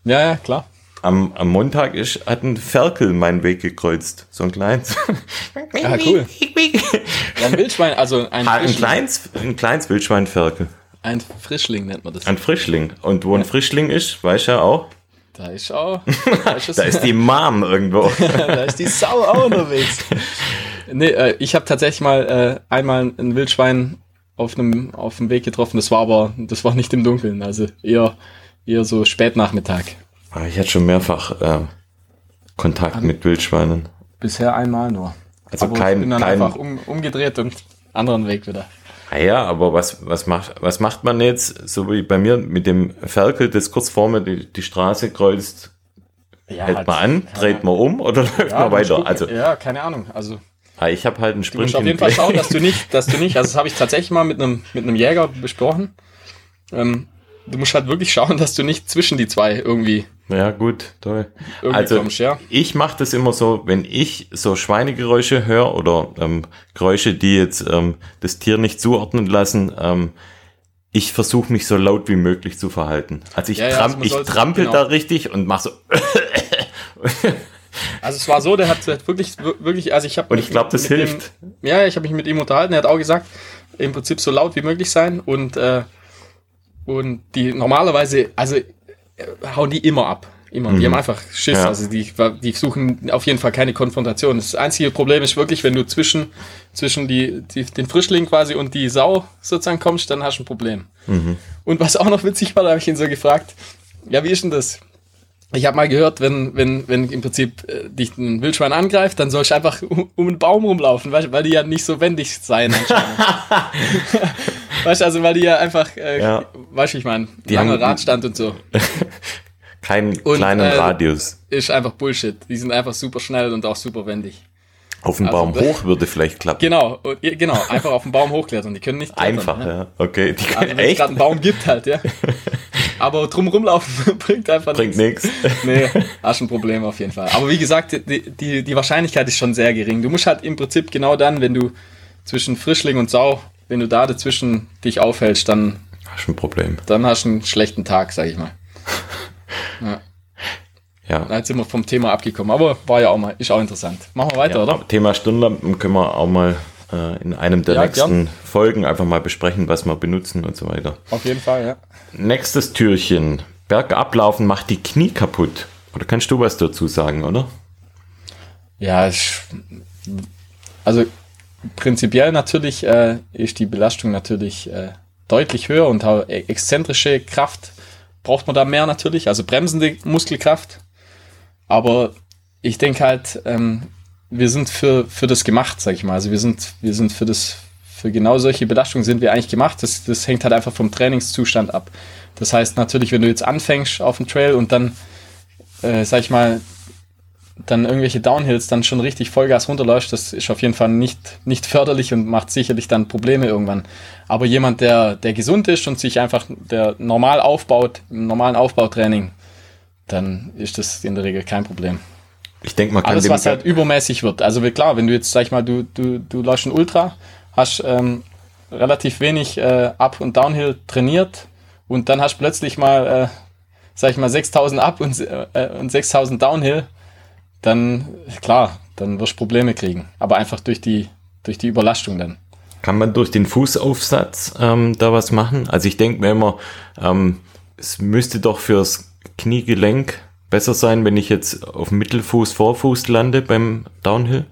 Ja, ja, klar. Am, am Montag ist, hat ein Ferkel meinen Weg gekreuzt. So ein kleines. ah, cool. ja, ein Wildschwein, also ein, ein kleines, ein kleines Wildschweinferkel. Ein Frischling nennt man das. Ein Frischling. Und wo ein Frischling ist, weiß ja auch. Da ist auch. Da ist, da ist die Mom irgendwo. da ist die Sau auch unterwegs. Nee, äh, ich habe tatsächlich mal äh, einmal ein Wildschwein auf einem auf dem Weg getroffen. Das war aber, das war nicht im Dunkeln, also eher eher so Spätnachmittag. Ah, ich hatte schon mehrfach äh, Kontakt An mit Wildschweinen. Bisher einmal nur. Also aber kein, ich bin dann kein, einfach um, umgedreht und anderen Weg wieder. Ah ja, aber was, was, macht, was macht man jetzt, so wie bei mir mit dem Ferkel, das kurz vor mir die, die Straße kreuzt, ja, hält halt, man an, dreht man um oder läuft ja, man weiter? Also, ja, keine Ahnung. Also Ah, ich habe halt einen Sprint. Du musst auf jeden Fall schauen, dass du nicht, dass du nicht, also das habe ich tatsächlich mal mit einem, mit einem Jäger besprochen. Ähm, du musst halt wirklich schauen, dass du nicht zwischen die zwei irgendwie. Ja, gut, toll. Also, kommst, ja. ich mache das immer so, wenn ich so Schweinegeräusche höre oder ähm, Geräusche, die jetzt ähm, das Tier nicht zuordnen lassen, ähm, ich versuche mich so laut wie möglich zu verhalten. Also ich, ja, ja, also ich trampel genau. da richtig und mache so. Also es war so, der hat wirklich, wirklich, also ich habe. Und ich glaube, das hilft. Dem, ja, ich habe mich mit ihm unterhalten. Er hat auch gesagt, im Prinzip so laut wie möglich sein und äh, und die normalerweise, also äh, hauen die immer ab. Immer. Mhm. Die haben einfach Schiss. Ja. Also die, die suchen auf jeden Fall keine Konfrontation. Das einzige Problem ist wirklich, wenn du zwischen, zwischen die, die, den Frischling quasi und die Sau sozusagen kommst, dann hast du ein Problem. Mhm. Und was auch noch witzig war, da habe ich ihn so gefragt, ja, wie ist denn das? ich habe mal gehört, wenn, wenn, wenn im Prinzip äh, dich ein Wildschwein angreift, dann sollst du einfach um, um einen Baum rumlaufen, weißt, weil die ja nicht so wendig sein. weißt du, also weil die ja einfach, äh, ja. weißt du, ich meine, langer Radstand und so. Keinen kleinen äh, Radius. Ist einfach Bullshit. Die sind einfach super schnell und auch super wendig. Auf den also, Baum hoch würde vielleicht klappen. Genau, genau, einfach auf den Baum hochklettern. Die können nicht klettern. Einfach, ja. ja. Okay, die können also, wenn es gerade einen Baum gibt halt, ja. Aber drum rumlaufen bringt einfach Bringt nichts. Nee, hast ein Problem auf jeden Fall. Aber wie gesagt, die, die, die Wahrscheinlichkeit ist schon sehr gering. Du musst halt im Prinzip genau dann, wenn du zwischen Frischling und Sau, wenn du da dazwischen dich aufhältst, dann hast du ein Problem. Dann hast du einen schlechten Tag, sag ich mal. Ja. Ja. Jetzt sind wir vom Thema abgekommen, aber war ja auch mal, ist auch interessant. Machen wir weiter, ja, oder? Thema Stirnlampen können wir auch mal äh, in einem der ja, nächsten gern. Folgen einfach mal besprechen, was wir benutzen und so weiter. Auf jeden Fall, ja. Nächstes Türchen. Bergablaufen macht die Knie kaputt. Oder kannst du was dazu sagen, oder? Ja, ich, also prinzipiell natürlich äh, ist die Belastung natürlich äh, deutlich höher und auch e-, exzentrische Kraft braucht man da mehr natürlich, also bremsende Muskelkraft aber ich denke halt, ähm, wir sind für, für das gemacht, sag ich mal. Also wir sind, wir sind für das, für genau solche Belastungen sind wir eigentlich gemacht. Das, das hängt halt einfach vom Trainingszustand ab. Das heißt natürlich, wenn du jetzt anfängst auf dem Trail und dann, äh, sag ich mal, dann irgendwelche Downhills dann schon richtig Vollgas runterläufst, das ist auf jeden Fall nicht, nicht förderlich und macht sicherlich dann Probleme irgendwann. Aber jemand, der, der gesund ist und sich einfach der normal aufbaut, im normalen Aufbautraining, dann ist das in der Regel kein Problem. Ich denke mal, kann alles was halt übermäßig wird. Also klar, wenn du jetzt sag ich mal, du du du läufst ein Ultra, hast ähm, relativ wenig äh, Up und Downhill trainiert und dann hast plötzlich mal, äh, sag ich mal, 6000 Up und, äh, und 6000 Downhill, dann klar, dann wirst du Probleme kriegen. Aber einfach durch die durch die Überlastung dann. Kann man durch den Fußaufsatz ähm, da was machen? Also ich denke mir immer, ähm, es müsste doch fürs Kniegelenk besser sein, wenn ich jetzt auf Mittelfuß, Vorfuß lande beim Downhill?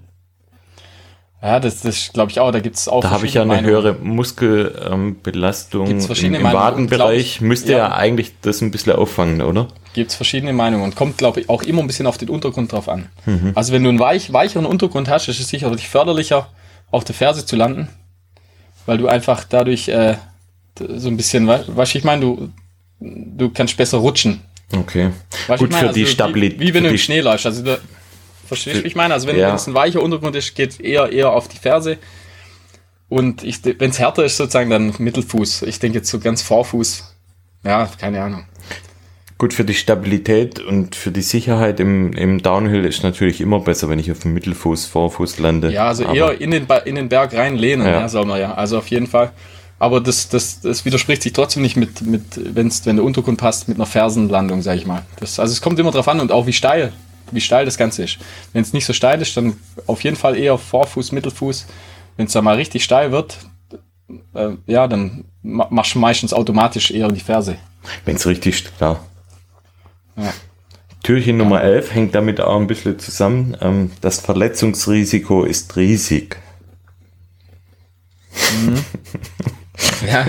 Ja, das, das glaube ich auch. Da gibt es auch. Da habe ich ja eine Meinungen. höhere Muskelbelastung ähm, im, im Wadenbereich. Müsste ja. ja. eigentlich das ein bisschen auffangen, oder? Gibt es verschiedene Meinungen und kommt, glaube ich, auch immer ein bisschen auf den Untergrund drauf an. Mhm. Also wenn du einen weich, weicheren Untergrund hast, ist es sicherlich förderlicher, auf der Ferse zu landen, weil du einfach dadurch äh, so ein bisschen, was ich meine, du, du kannst besser rutschen. Okay. Weißt Gut für also die Stabilität. Wie, wie, wenn du im Schnee läufst. Also da, verstehst du, wie ich meine? Also wenn ja. es ein weicher Untergrund ist, geht eher eher auf die Ferse. Und wenn es härter ist, sozusagen dann Mittelfuß. Ich denke jetzt so ganz Vorfuß. Ja, keine Ahnung. Gut, für die Stabilität und für die Sicherheit im, im Downhill ist natürlich immer besser, wenn ich auf dem Mittelfuß, Vorfuß lande. Ja, also Aber eher in den, in den Berg reinlehnen, ja. ja, soll man ja. Also auf jeden Fall. Aber das, das, das widerspricht sich trotzdem nicht mit, mit wenn's, wenn der Untergrund passt, mit einer Fersenlandung, sag ich mal. Das, also es kommt immer drauf an und auch wie steil, wie steil das Ganze ist. Wenn es nicht so steil ist, dann auf jeden Fall eher Vorfuß, Mittelfuß. Wenn es da mal richtig steil wird, äh, ja, dann machst du meistens automatisch eher die Ferse. Wenn es richtig, klar. Ja. Türchen Nummer 11 hängt damit auch ein bisschen zusammen. Ähm, das Verletzungsrisiko ist riesig. Mhm. ja,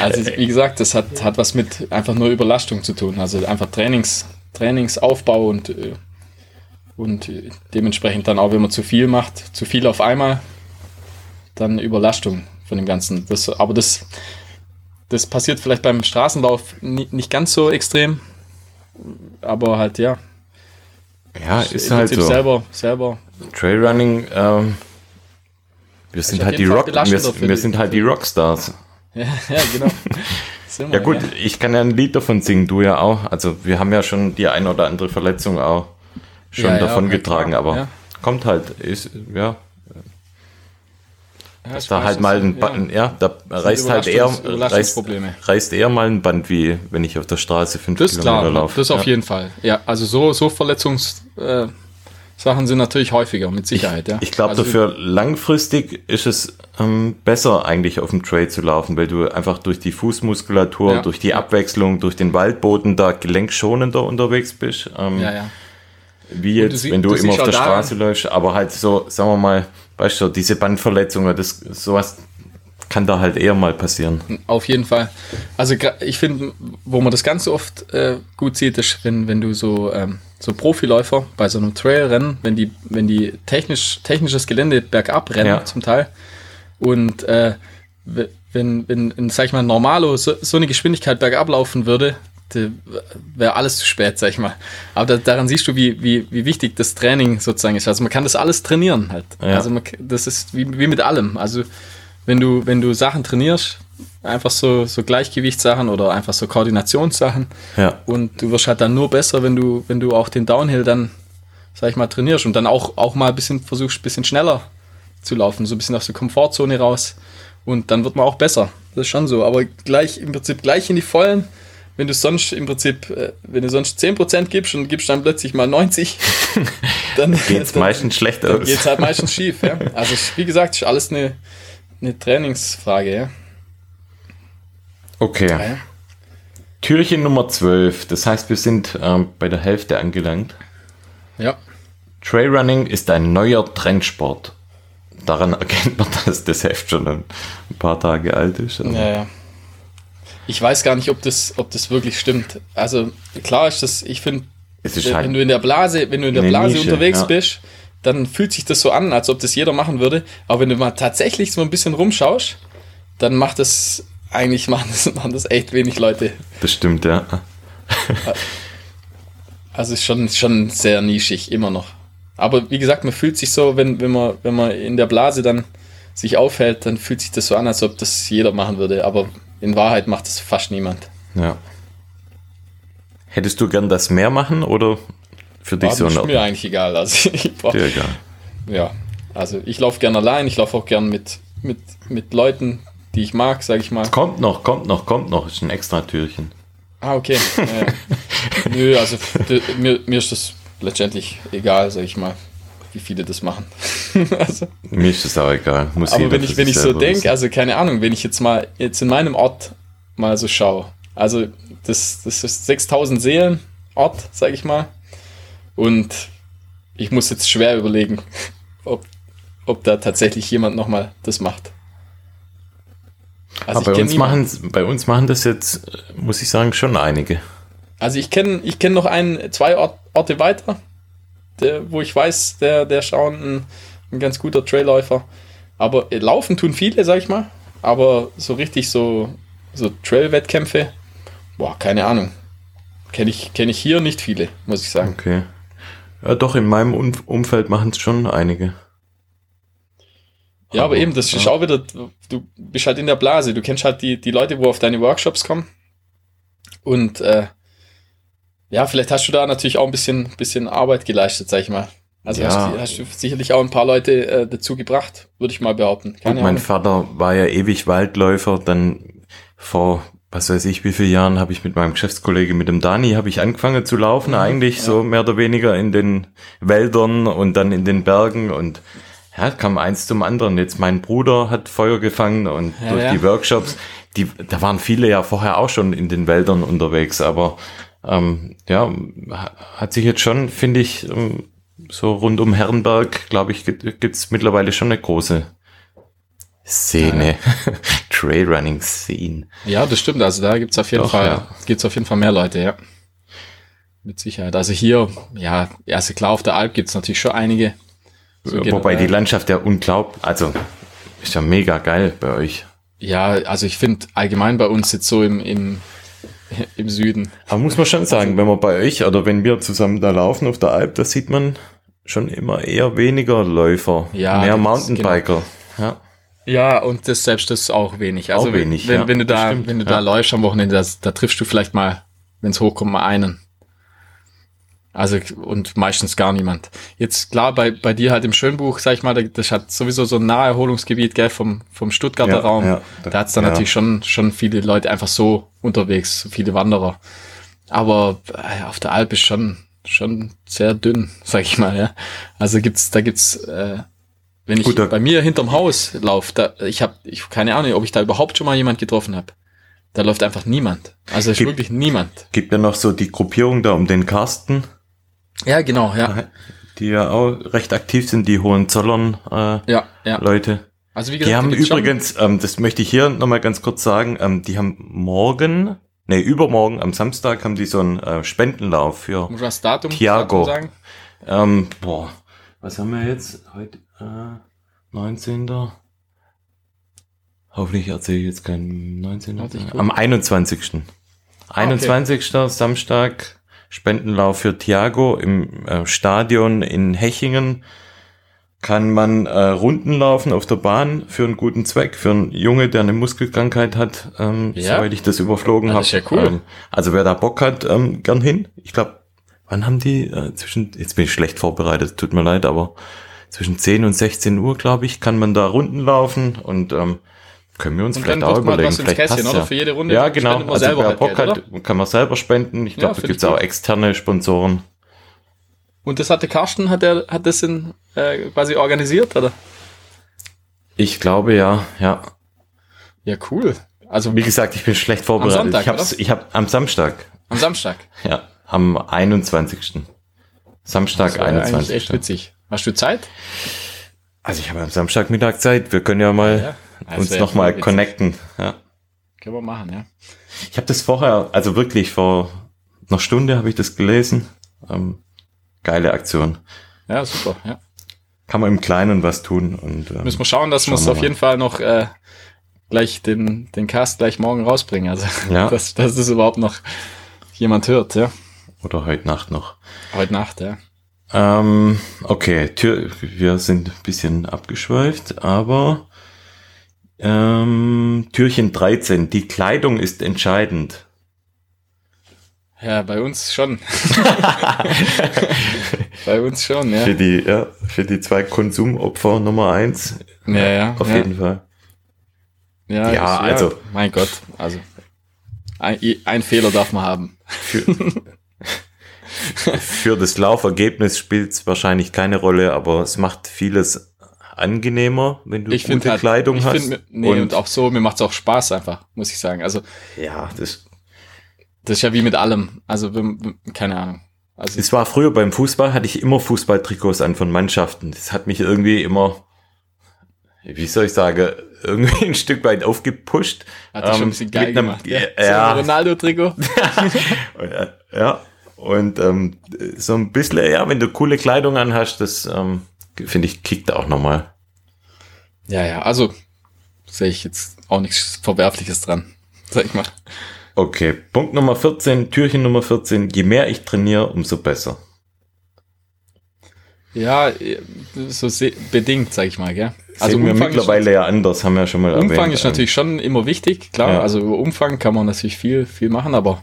also wie gesagt, das hat, hat was mit einfach nur Überlastung zu tun. Also einfach Trainings, Trainingsaufbau und, äh, und dementsprechend dann auch, wenn man zu viel macht, zu viel auf einmal, dann Überlastung von dem Ganzen. Das, aber das, das passiert vielleicht beim Straßenlauf nicht ganz so extrem, aber halt ja. Ja, ist halt so. Selber, selber. Trailrunning, ähm, wir sind halt die Rock, wir, wir sind halt die Rockstars. Ja, ja genau. ja gut, ich kann ja ein Lied davon singen, du ja auch. Also wir haben ja schon die ein oder andere Verletzung auch schon ja, davon ja, getragen, aber kommt halt, ist, ja, ja, dass da halt mal ein Band, ja, ja da reißt halt eher, reißt, reißt eher mal ein Band, wie wenn ich auf der Straße fünf das Kilometer klar, laufe. Das auf ja. jeden Fall. Ja, also so, so Verletzungs, äh, Sachen sind natürlich häufiger, mit Sicherheit, ich, ja. Ich glaube, also, dafür langfristig ist es ähm, besser, eigentlich auf dem Trail zu laufen, weil du einfach durch die Fußmuskulatur, ja. durch die Abwechslung, durch den Waldboden da gelenkschonender unterwegs bist. Ähm, ja, ja. Wie jetzt, du wenn du, du immer auf der Straße läufst, aber halt so, sagen wir mal, weißt du, diese Bandverletzungen, das, sowas kann da halt eher mal passieren. Auf jeden Fall. Also ich finde, wo man das ganz oft äh, gut sieht, ist, wenn, wenn du so, ähm, so Profiläufer bei so einem Trailrennen, wenn die, wenn die technisch, technisches Gelände bergab rennen ja. zum Teil und äh, wenn, wenn, sag ich mal, Normalo so, so eine Geschwindigkeit bergab laufen würde, wäre alles zu spät, sag ich mal. Aber da, daran siehst du, wie, wie, wie wichtig das Training sozusagen ist. Also man kann das alles trainieren halt. Ja. Also man, das ist wie, wie mit allem. Also wenn du, wenn du Sachen trainierst, einfach so, so Gleichgewichtssachen oder einfach so Koordinationssachen. Ja. Und du wirst halt dann nur besser, wenn du, wenn du auch den Downhill dann, sag ich mal, trainierst und dann auch, auch mal ein bisschen versuchst, ein bisschen schneller zu laufen, so ein bisschen aus der Komfortzone raus. Und dann wird man auch besser. Das ist schon so. Aber gleich, im Prinzip gleich in die Vollen, wenn du sonst im Prinzip, äh, wenn du sonst 10% gibst und gibst dann plötzlich mal 90, dann geht es meistens schlecht aus. Geht es halt meistens schief, ja. Also wie gesagt, ist alles eine, eine Trainingsfrage, ja. Okay. Ja. Türchen Nummer 12. Das heißt, wir sind ähm, bei der Hälfte angelangt. Ja. Trailrunning ist ein neuer Trendsport. Daran erkennt man, dass das Heft schon ein paar Tage alt ist. Ja, ja. Ich weiß gar nicht, ob das, ob das wirklich stimmt. Also klar ist das, ich finde, wenn halt du in der Blase, wenn du in der Blase Nische, unterwegs ja. bist, dann fühlt sich das so an, als ob das jeder machen würde. Aber wenn du mal tatsächlich so ein bisschen rumschaust, dann macht das eigentlich machen das, machen das echt wenig Leute. Das stimmt, ja. also ist schon, schon sehr nischig, immer noch. Aber wie gesagt, man fühlt sich so, wenn, wenn, man, wenn man in der Blase dann sich aufhält, dann fühlt sich das so an, als ob das jeder machen würde. Aber in Wahrheit macht das fast niemand. Ja. Hättest du gern das mehr machen oder für dich so? Ist mir eigentlich egal. Also ich brauch, Dir egal. Ja, also ich laufe gern allein, ich laufe auch gern mit, mit, mit Leuten, die ich mag, sage ich mal. Kommt noch, kommt noch, kommt noch, ist ein extra Türchen. Ah, okay. Ja. Nö, also mir, mir ist das letztendlich egal, sag ich mal, wie viele das machen. also, mir ist das auch egal. Muss aber wenn ich, wenn ich so denke, also keine Ahnung, wenn ich jetzt mal jetzt in meinem Ort mal so schaue, also das, das ist 6000 Seelen Ort, sag ich mal. Und ich muss jetzt schwer überlegen, ob, ob da tatsächlich jemand nochmal das macht. Also Aber bei uns, machen, bei uns machen das jetzt, muss ich sagen, schon einige. Also ich kenne ich kenn noch ein, zwei Orte weiter, der, wo ich weiß, der, der Schauen ein, ein ganz guter Trailläufer. Aber laufen tun viele, sag ich mal. Aber so richtig so, so Trail-Wettkämpfe, boah, keine Ahnung. Kenne ich, kenn ich hier nicht viele, muss ich sagen. Okay. Ja, doch, in meinem Umfeld machen es schon einige. Ja, aber, aber eben, das ist auch wieder, du bist halt in der Blase, du kennst halt die, die Leute, wo auf deine Workshops kommen. Und äh, ja, vielleicht hast du da natürlich auch ein bisschen, bisschen Arbeit geleistet, sag ich mal. Also ja. hast, hast, du sicherlich auch ein paar Leute äh, dazu gebracht, würde ich mal behaupten. Keine Und mein Ahnung. Vater war ja ewig Waldläufer, dann vor was weiß ich, wie viele Jahren habe ich mit meinem Geschäftskollege, mit dem Dani, habe ich angefangen zu laufen, mhm, eigentlich ja. so mehr oder weniger in den Wäldern und dann in den Bergen und ja, kam eins zum anderen. Jetzt mein Bruder hat Feuer gefangen und ja, durch ja. die Workshops, die, da waren viele ja vorher auch schon in den Wäldern unterwegs, aber ähm, ja, hat sich jetzt schon, finde ich, ähm, so rund um Herrenberg, glaube ich, gibt es mittlerweile schon eine große Szene. Ja. Trailrunning Scene. Ja, das stimmt. Also da gibt's auf jeden Doch, Fall, ja. gibt's auf jeden Fall mehr Leute, ja. Mit Sicherheit. Also hier, ja, also klar, auf der Alp gibt's natürlich schon einige. So Wobei die Landschaft ja unglaublich, also ist ja mega geil bei euch. Ja, also ich finde allgemein bei uns jetzt so im, im, im Süden. Aber muss man schon sagen, wenn man bei euch oder wenn wir zusammen da laufen auf der Alp, da sieht man schon immer eher weniger Läufer, ja, mehr Mountainbiker. Genau. Ja. Ja, und das selbst ist auch wenig. Also auch wenig, wenn, ja, wenn du da, stimmt, wenn du da läufst am Wochenende, das, da triffst du vielleicht mal, wenn es hochkommt, mal einen. Also, und meistens gar niemand. Jetzt klar, bei, bei dir halt im Schönbuch, sag ich mal, das hat sowieso so ein Naherholungsgebiet, gell, vom, vom Stuttgarter ja, Raum. Ja, da, da hat's dann ja. natürlich schon, schon viele Leute einfach so unterwegs, viele Wanderer. Aber äh, auf der Alp ist schon, schon sehr dünn, sag ich mal, ja. Also gibt's, da gibt's, äh, wenn ich Gut, bei mir hinterm Haus laufe, da, ich habe ich keine Ahnung, ob ich da überhaupt schon mal jemand getroffen habe. Da läuft einfach niemand. Also ist gibt, wirklich niemand. Gibt ja noch so die Gruppierung da um den Carsten. Ja, genau, ja. Die ja auch recht aktiv sind, die Hohenzollern äh, ja, ja. Leute. Also wie gesagt, die haben übrigens, ähm, das möchte ich hier nochmal ganz kurz sagen, ähm, die haben morgen, nee, übermorgen am Samstag haben die so einen äh, Spendenlauf für Muss das Datum, Thiago. Datum? Ähm, boah, was haben wir jetzt? Heute äh, 19. Hoffentlich erzähle ich jetzt keinen 19. Am 21. Ah, 21. Okay. Samstag Spendenlauf für Thiago im äh, Stadion in Hechingen kann man äh, Runden laufen auf der Bahn für einen guten Zweck, für einen Junge, der eine Muskelkrankheit hat, ähm, ja. soweit ich das überflogen habe. Ja cool. Ähm, also wer da Bock hat, ähm, gern hin. Ich glaube, wann haben die äh, zwischen, jetzt bin ich schlecht vorbereitet, tut mir leid, aber zwischen 10 und 16 Uhr, glaube ich, kann man da Runden laufen und ähm, können wir uns und vielleicht auch überlegen. Vielleicht Kästchen, passt ja. Für jede Runde ja, genau. Man also wer halt Bock Geld, hat, kann man selber spenden. Ich glaube, ja, da gibt's auch externe Sponsoren. Und das hatte Carsten, hat er hat das in, äh, quasi organisiert, oder? Ich glaube ja, ja. Ja, cool. Also wie gesagt, ich bin schlecht vorbereitet. Am Sonntag, ich hab's, ich hab am Samstag. Am Samstag. Ja, am 21. Samstag, das 21. Echt witzig. Hast du Zeit? Also ich habe am Samstagmittag Zeit. Wir können ja mal ja, also uns noch mal connecten. Ja. Können wir machen, ja. Ich habe das vorher, also wirklich vor einer Stunde habe ich das gelesen. Ähm, geile Aktion. Ja, super, ja. Kann man im Kleinen was tun und ähm, müssen wir schauen, dass wir es auf jeden Fall noch äh, gleich den den Cast gleich morgen rausbringen. Also ja. dass, dass es überhaupt noch jemand hört, ja. Oder heute Nacht noch. Heute Nacht, ja. Ähm, okay, Tür, wir sind ein bisschen abgeschweift, aber ähm, Türchen 13, die Kleidung ist entscheidend. Ja, bei uns schon. bei uns schon, ja. Für die, ja, für die zwei Konsumopfer Nummer eins. Ja, ja. Auf ja. jeden Fall. Ja, ja ich, also. mein Gott, also. Ein, ein Fehler darf man haben. Für, für das Laufergebnis spielt es wahrscheinlich keine Rolle, aber es macht vieles angenehmer, wenn du ich gute halt, Kleidung ich hast. Find, nee, und, und, auch so, mir macht es auch Spaß einfach, muss ich sagen. Also ja, das das ist ja wie mit allem. Also keine Ahnung. Also es war früher beim Fußball hatte ich immer Fußballtrikots an von Mannschaften. Das hat mich irgendwie immer wie soll ich sagen, irgendwie ein Stück weit aufgepusht. Hat dich schon ein Ähm, bisschen geil einem- gemacht. Ja, Ja, So Ronaldo-Trikot. ja. Und ähm, so ein bisschen, ja, wenn du coole Kleidung anhast, das ähm, finde ich, kickt auch nochmal. Ja, ja, also sehe ich jetzt auch nichts Verwerfliches dran, sag ich mal. Okay, Punkt Nummer 14, Türchen Nummer 14. Je mehr ich trainiere, umso besser. Ja, so bedingt, sag ich mal, gell? Also Sehen wir Umfang mittlerweile ja anders, haben wir ja schon mal Umfang erwähnt. ist natürlich schon immer wichtig, klar. Ja. Also über Umfang kann man natürlich viel, viel machen, aber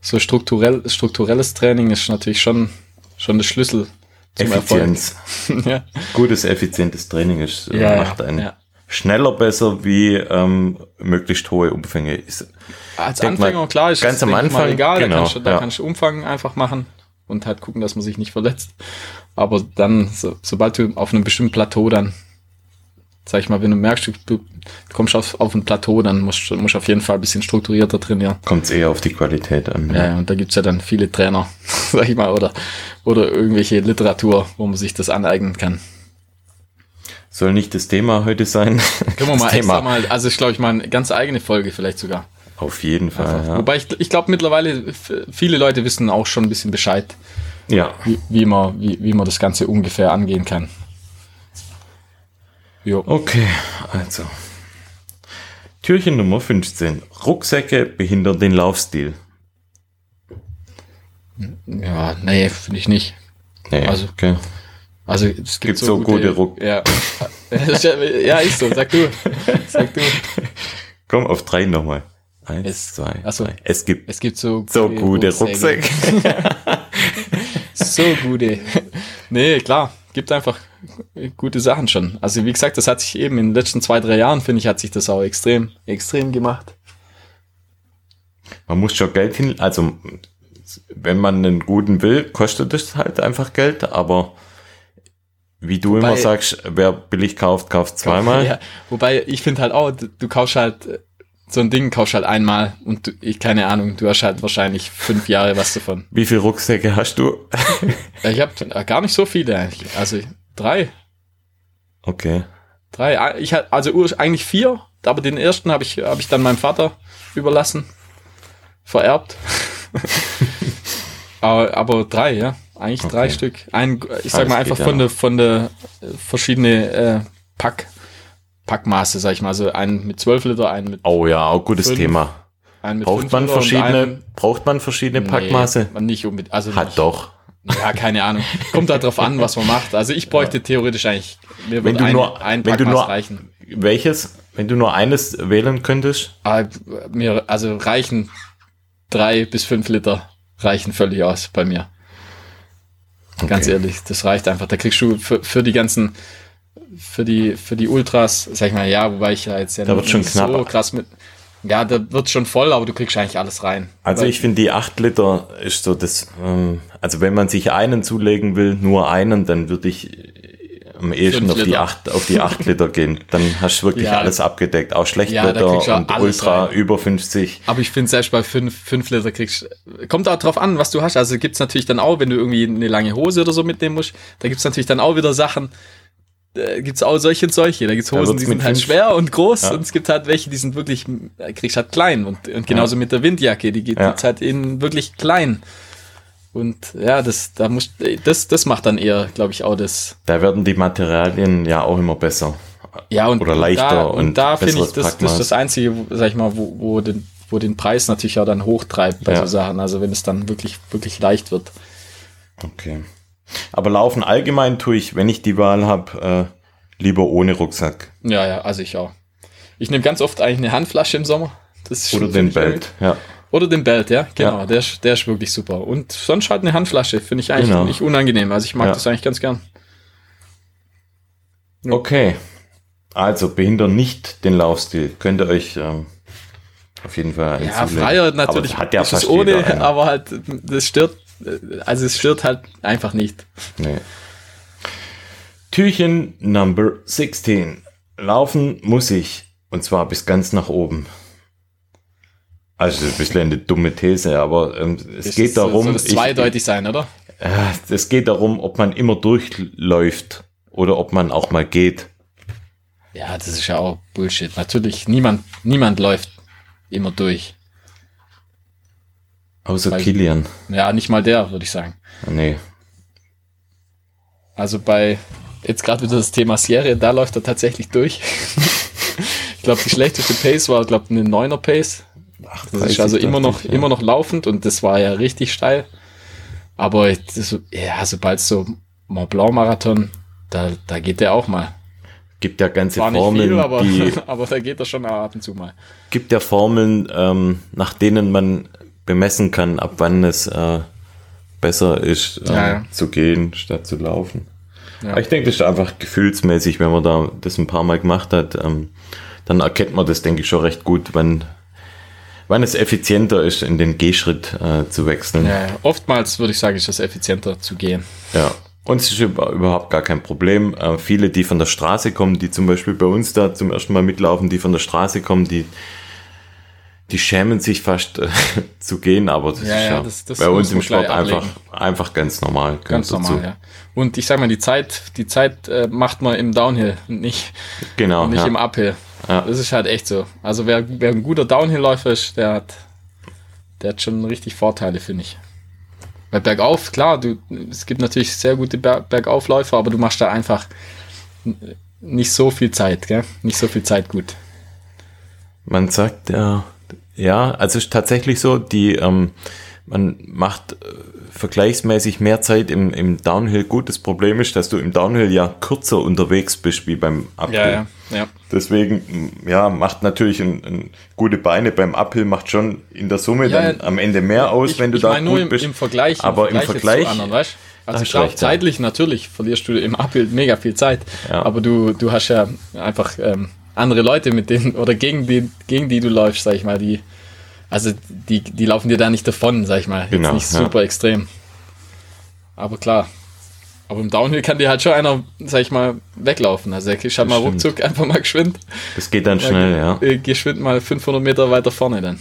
so strukturell, strukturelles Training ist natürlich schon, schon der Schlüssel zum Effizienz. Erfolg. ja. Gutes, effizientes Training ist, äh, Ja, macht einen ja. schneller besser wie ähm, möglichst hohe Umfänge. Ist, Als Denk mal, Anfänger, klar, ist ganz es, am Anfang, egal, da genau, kannst du, da kannst du Umfang einfach machen und halt gucken, dass man sich nicht verletzt. Aber dann, so, sobald du auf einem bestimmten Plateau dann, sag ich mal, wenn du merkst, du, kommst auf, auf ein Plateau, dann musst du musst auf jeden Fall ein bisschen strukturierter trainieren. Kommt es eher auf die Qualität an. Ja, ja, und da gibt's ja dann viele Trainer, sag ich mal, oder, oder irgendwelche Literatur, wo man sich das aneignen kann. Soll nicht das Thema heute sein. Können wir das mal Thema. extra mal, also ich glaube ich mal eine ganz eigene Folge vielleicht sogar. Auf jeden Fall. Ja. Wobei ich, ich glaube mittlerweile, viele Leute wissen auch schon ein bisschen Bescheid, ja. wie, wie, man, wie, wie man das Ganze ungefähr angehen kann. Jo. Okay, also. Türchen Nummer 15. Rucksäcke behindern den Laufstil. Ja, nee, finde ich nicht. Nee, Also- okay. Also es gibt, Gibt so gute Ruck- Ja. ja, ist so, sag du. Sag du. Komm auf drei nochmal. Eins, Es- zwei, ach so. drei. Es gibt Es gibt so, so gute Rucksäcke. So gute. Nee, klar. Gibt einfach gute Sachen schon. Also wie gesagt, das hat sich eben in den letzten zwei, drei Jahren, finde ich, hat sich das auch extrem, extrem gemacht. Man muss schon Geld hin, also wenn man einen guten will, kostet das halt einfach Geld, aber wie du Wobei- immer sagst, wer billig kauft, kauft zweimal. Ja, wobei ich finde halt auch, du, kaufst halt äh, so ein Ding, kaufst halt einmal und du, ich keine Ahnung, du hast halt wahrscheinlich fünf Jahre was davon. Wie viele Rucksäcke hast du? Ich habe gar nicht so viele eigentlich. Also drei. Okay. Drei. Ah, Ich hatte also eigentlich vier, aber den ersten habe ich, habe ich dann meinem Vater überlassen. Vererbt. aber, aber drei, ja. Eigentlich drei Okay. Stück. Ein, ich sag Alles mal einfach von ja. der, von der äh, verschiedene äh, Pack, Packmaße, sag ich mal. Also einen mit 12 Liter, einen mit, Oh ja, auch gutes Fünf. Thema. Braucht man verschiedene, einen- braucht man verschiedene Packmaße? Nee, nicht unbedingt. Also Hat nicht, doch. Ja, keine Ahnung. Kommt halt drauf an, was man macht. Also ich bräuchte theoretisch eigentlich, mir Wenn würde du ein, nur, ein wenn du nur, reichen. welches, wenn du nur eines wählen könntest? Ah, mir, also reichen drei bis fünf Liter reichen völlig aus bei mir. Ganz Okay. ehrlich, das reicht einfach. Da kriegst du für, für die ganzen, für die, für die Ultras, sag ich mal, ja, wobei ich ja jetzt ja Da wird schon nicht so krass mit. Ja, da wird schon voll, aber du kriegst eigentlich alles rein. Also ich finde die 8 Liter ist so das, ähm, also wenn man sich einen zulegen will, nur einen, dann würde ich äh, am ehesten auf die Liter. 8, auf die 8 Liter gehen. Dann hast du wirklich Ja. alles abgedeckt, auch Ja, Schlechtwetter du und Ultra rein. über 50. Aber ich finde selbst bei fünf fünf Liter kriegst kommt auch drauf an, was du hast. Also gibt's natürlich dann auch, wenn du irgendwie eine lange Hose oder so mitnehmen musst, da gibt's natürlich dann auch wieder Sachen, äh, gibt's auch solche und solche. Da gibt's Da Hosen, die sind halt schwer und groß Ja. und es gibt halt welche, die sind wirklich, äh, kriegst halt klein und, und genauso mit der Windjacke, die geht Ja. halt in wirklich klein. Und ja, das, da muss, das, das macht dann eher, glaube ich, auch das. Da werden die Materialien ja auch immer besser. Ja, und Oder leichter da, und und da finde ich, das, das ist das Einzige, sag ich mal, wo, wo, den, wo den Preis natürlich auch dann hochtreibt bei Ja. so Sachen. Also wenn es dann wirklich, wirklich leicht wird. Okay. Aber laufen allgemein tue ich, wenn ich die Wahl habe, äh, lieber ohne Rucksack. Ja, ja, also ich auch. Ich nehme ganz oft eigentlich eine Handflasche im Sommer. Das ist Oder den Belt. Ja. Oder den Belt, ja, genau. Ja. Der, ist, der ist wirklich super. Und sonst halt eine Handflasche, finde ich eigentlich Genau. nicht unangenehm. Also ich mag Ja. das eigentlich ganz gern. Ja. Okay. Also behindern nicht den Laufstil. Könnt ihr euch ähm, auf jeden Fall Ja. Freier Aber natürlich das hat ja ist fast ohne, aber halt, das stört, also es stört halt einfach nicht. Nee. Türchen Number 16. Laufen muss ich. Und zwar bis ganz nach oben. Also ein bisschen eine dumme These, aber ähm, es Das geht ist, darum, Soll das ich- zweideutig sein, oder? Äh, es geht darum, ob man immer durchläuft oder ob man auch mal geht. Ja, das ist ja auch Bullshit. Natürlich, niemand, niemand läuft immer durch. Außer Weil, Kilian. Ja, nicht mal der, würde ich sagen. Nee. Also bei, jetzt gerade wieder das Thema Serie, da läuft er tatsächlich durch. ich glaube, die schlechteste Pace war, glaube eine 9er Pace. Ach, das ist also immer noch, ich, ja. immer noch laufend und das war ja richtig steil. Aber das, ja, sobald so Mont Blanc Marathon, da, da geht der auch mal. Gibt ja ganze War Formeln, viel, aber, die, aber da geht er schon ab und zu mal. Gibt ja Formeln, ähm, nach denen man bemessen kann, ab wann es äh, besser ist, äh, ja, ja. zu gehen, statt zu laufen. Ja. Ich denke, das ist einfach gefühlsmäßig, wenn man da das ein paar Mal gemacht hat, ähm, dann erkennt man das, denke ich, schon recht gut, wann, wann es effizienter ist, in den Gehschritt äh, zu wechseln. Oftmals würde ich sagen, ist es effizienter zu gehen. Ja. Und es ist überhaupt gar kein Problem. Äh, viele, die von der Straße kommen, die zum Beispiel bei uns da zum ersten Mal mitlaufen, die von der Straße kommen, die die schämen sich fast äh, zu gehen, aber das ja, ist ja, das, das bei uns im Sport einfach, einfach ganz normal. Ganz normal, dazu. ja. Und ich sag mal, die Zeit, die Zeit äh, macht man im Downhill, nicht, genau, nicht ja. im Uphill. Ja. Das ist halt echt so. Also wer, wer ein guter Downhill-Läufer ist, der hat, der hat schon richtig Vorteile, finde ich. Weil bergauf, klar, du, es gibt natürlich sehr gute Ber Bergaufläufer, aber du machst da einfach nicht so viel Zeit, gell? Nicht so viel Zeit gut. Man sagt ja, ja, also ist tatsächlich so, die, ähm, man macht äh, vergleichsmäßig mehr Zeit im, im Downhill gut. Das Problem ist, dass du im Downhill ja kürzer unterwegs bist wie beim Uphill. Ja, ja, ja. Deswegen, ja, macht natürlich ein, ein gute Beine beim Uphill macht schon in der Summe ja, dann am Ende mehr aus, ich, wenn du da gut nur im, bist. Im Vergleich, im aber Vergleich im Vergleich, anderen, weißt? Also klar, recht, zeitlich ja. natürlich verlierst du im Uphill mega viel Zeit, ja. aber du, du hast ja einfach ähm, andere Leute, mit denen oder gegen die, gegen die du läufst, sag ich mal, die, also die, die laufen dir da nicht davon, sag ich mal. Jetzt genau, nicht super ja. extrem. Aber klar. Aber im Downhill kann dir halt schon einer, sag ich mal, weglaufen. Also ich hab mal ruckzuck einfach mal geschwind. Das geht dann schnell, ja. Äh, geschwind mal 500 Meter weiter vorne dann.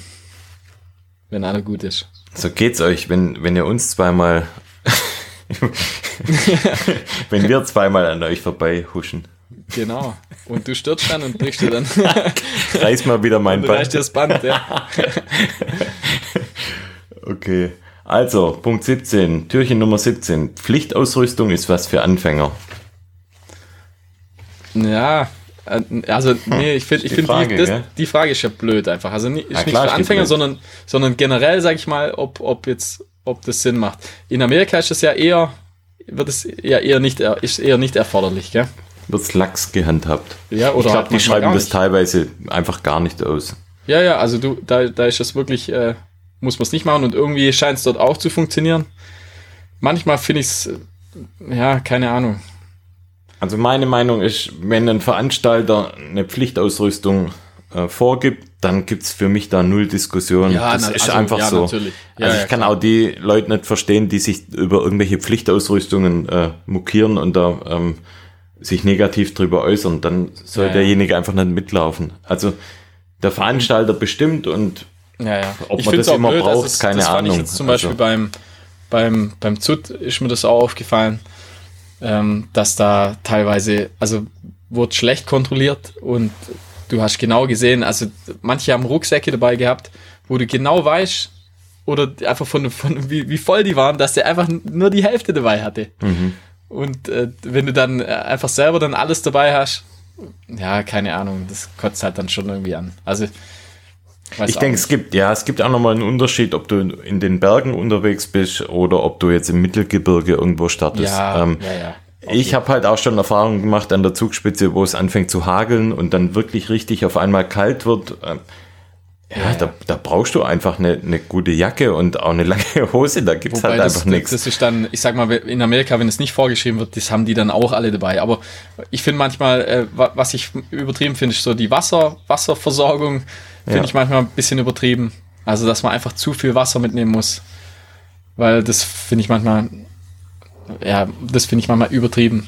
Wenn einer gut ist. So geht's euch, wenn, wenn ihr uns zweimal, wenn wir zweimal an euch vorbei huschen. Genau. Und du stürzt dann und brichst dir dann. Reiß mal wieder mein Band. Reißt dir das Band, ja. okay. Also, Punkt 17, Türchen Nummer 17. Pflichtausrüstung ist was für Anfänger. Ja, äh, also nee, ich finde, ich die, find, die, die Frage ist ja blöd einfach. Also nicht, ist klar, nicht für Anfänger, sondern, sondern generell sage ich mal, ob, ob jetzt, ob das Sinn macht. In Amerika ist das ja eher, wird es ja eher nicht, ist eher nicht erforderlich, gell? Wird's lax gehandhabt. Ja, oder ich glaube, die schreiben das teilweise einfach gar nicht aus. Ja, ja, also du, da, da ist das wirklich, äh, muss man es nicht machen und irgendwie scheint es dort auch zu funktionieren. Manchmal finde ich es, äh, ja, keine Ahnung. Also meine Meinung ist, wenn ein Veranstalter eine Pflichtausrüstung äh, vorgibt, dann gibt's für mich da null Diskussion. Ja, das na, ist also, einfach ja, so. Natürlich. Ja, also ich kann klar. auch die Leute nicht verstehen, die sich über irgendwelche Pflichtausrüstungen äh, mokieren und da ähm, sich negativ drüber äußern, dann soll ja, derjenige ja. einfach nicht mitlaufen. Also der Veranstalter bestimmt und ja, ja. ob ich man das immer blöd, braucht, ist, keine das Ahnung. Ich jetzt zum Beispiel also. beim, beim, beim ZUT ist mir das auch aufgefallen, ähm, dass da teilweise, also wurde schlecht kontrolliert und du hast genau gesehen, also manche haben Rucksäcke dabei gehabt, wo du genau weißt, oder einfach von, von wie, wie voll die waren, dass der einfach nur die Hälfte dabei hatte. Mhm. Und äh, wenn du dann äh, einfach selber dann alles dabei hast, ja, keine Ahnung, das kotzt halt dann schon irgendwie an. Also ich denke, es gibt, ja, es gibt auch nochmal einen Unterschied, ob du in den Bergen unterwegs bist oder ob du jetzt im Mittelgebirge irgendwo startest. Ja, ähm, ja, ja. Okay. Ich habe halt auch schon Erfahrungen gemacht an der Zugspitze, wo es anfängt zu hageln und dann wirklich richtig auf einmal kalt wird. Ja, ja, Da, da brauchst du einfach eine, eine gute Jacke und auch eine lange Hose, da gibt's Wobei halt einfach nichts. Das ist dann, ich sag mal, in Amerika, wenn es nicht vorgeschrieben wird, das haben die dann auch alle dabei. Aber ich finde manchmal, äh, was ich übertrieben finde, ist so die Wasser, Wasserversorgung, finde ja. ich manchmal ein bisschen übertrieben. Also, dass man einfach zu viel Wasser mitnehmen muss. Weil das finde ich manchmal, ja, das finde ich manchmal übertrieben.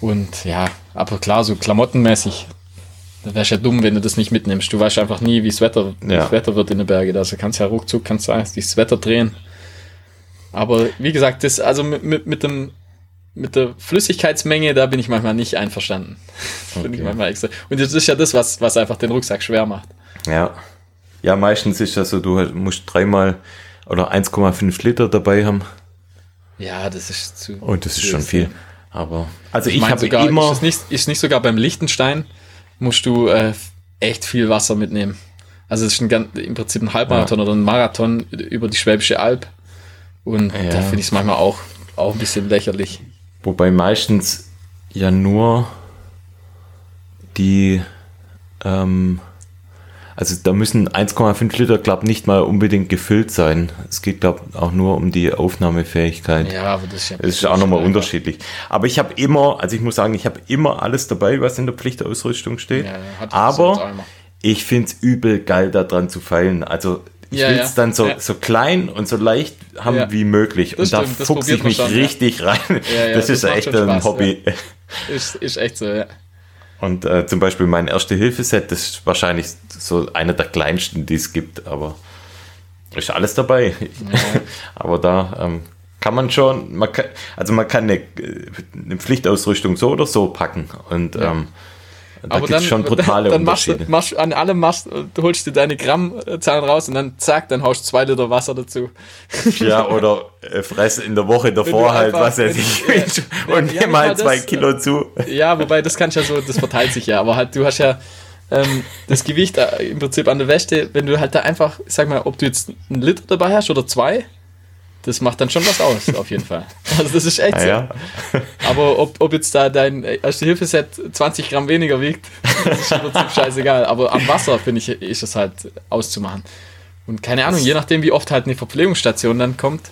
Und ja, aber klar, so klamottenmäßig, da wärst ja dumm, wenn du das nicht mitnimmst. Du weißt einfach nie, wie das Wetter, ja. das Wetter wird in den Bergen. Also kannst ja ruckzuck, kannst du das Wetter drehen. Aber wie gesagt, das, also mit, mit, mit dem, mit der Flüssigkeitsmenge, da bin ich manchmal nicht einverstanden. Das finde ich Okay. manchmal extra. Und das ist ja das, was, was einfach den Rucksack schwer macht. Ja. Ja, meistens ist das so, du musst dreimal oder 1,5 Liter dabei haben. Ja, das ist zu. Und das ist schon viel. Aber, also Ich, ich, meine habe sogar, immer, ist, nicht, ist nicht sogar beim Liechtenstein, musst du äh, echt viel Wasser mitnehmen. Also es ist ein, im Prinzip ein Halbmarathon oder ein Marathon über die Schwäbische Alb. Und Ja. da finde ich es manchmal auch, auch ein bisschen lächerlich. wobei meistens ja nur die, ähm, also da müssen 1,5 Liter, glaube nicht mal unbedingt gefüllt sein. Es geht, glaube auch nur um die Aufnahmefähigkeit. Ja, aber das ist ja. Es ist auch nochmal unterschiedlich. Aber ich habe immer, also ich muss sagen, ich habe immer alles dabei, was in der Pflichtausrüstung steht. Ja, ja, das Aber ich finde es übel geil, da dran zu feilen. Also ich Ja, will ja. es dann so, Ja. so klein und so leicht haben Ja. wie möglich. Das und da stimmt, das fuchse ich mich schon, ja. richtig rein. Ja, ja, das, das ist echt ein Spaß, Hobby. Ist, ist echt so, ja. Und äh, zum Beispiel mein Erste-Hilfe-Set, das ist wahrscheinlich so einer der kleinsten, die es gibt, aber ist alles dabei. aber da ähm, kann man schon, man kann, also man kann eine, eine Pflichtausrüstung so oder so packen. Und ähm, da aber gibt es schon brutale dann machst du, machst, an allem machst, du holst du deine Grammzahlen raus und dann zack, dann haust du zwei Liter Wasser dazu. Ja, oder äh, fress in der Woche davor halt, einfach- was er sich ja, und ja, nimm mal zwei das, Kilo zu. Ja, wobei das kannst ja so, das verteilt sich ja, aber halt du hast ja ähm, das Gewicht äh, im Prinzip an der Wäsche, wenn du halt da einfach, sag mal, ob du jetzt einen Liter dabei hast oder zwei, das macht dann schon was aus, auf jeden Fall. Also das ist echt Ah, so. ja. Aber ob, ob jetzt da dein Erste-Hilfe-Set 20 Gramm weniger wiegt, das ist Prinzip scheißegal. Aber am Wasser, finde ich, ist es halt auszumachen. Und keine Ahnung, je nachdem, wie oft halt eine Verpflegungsstation dann kommt,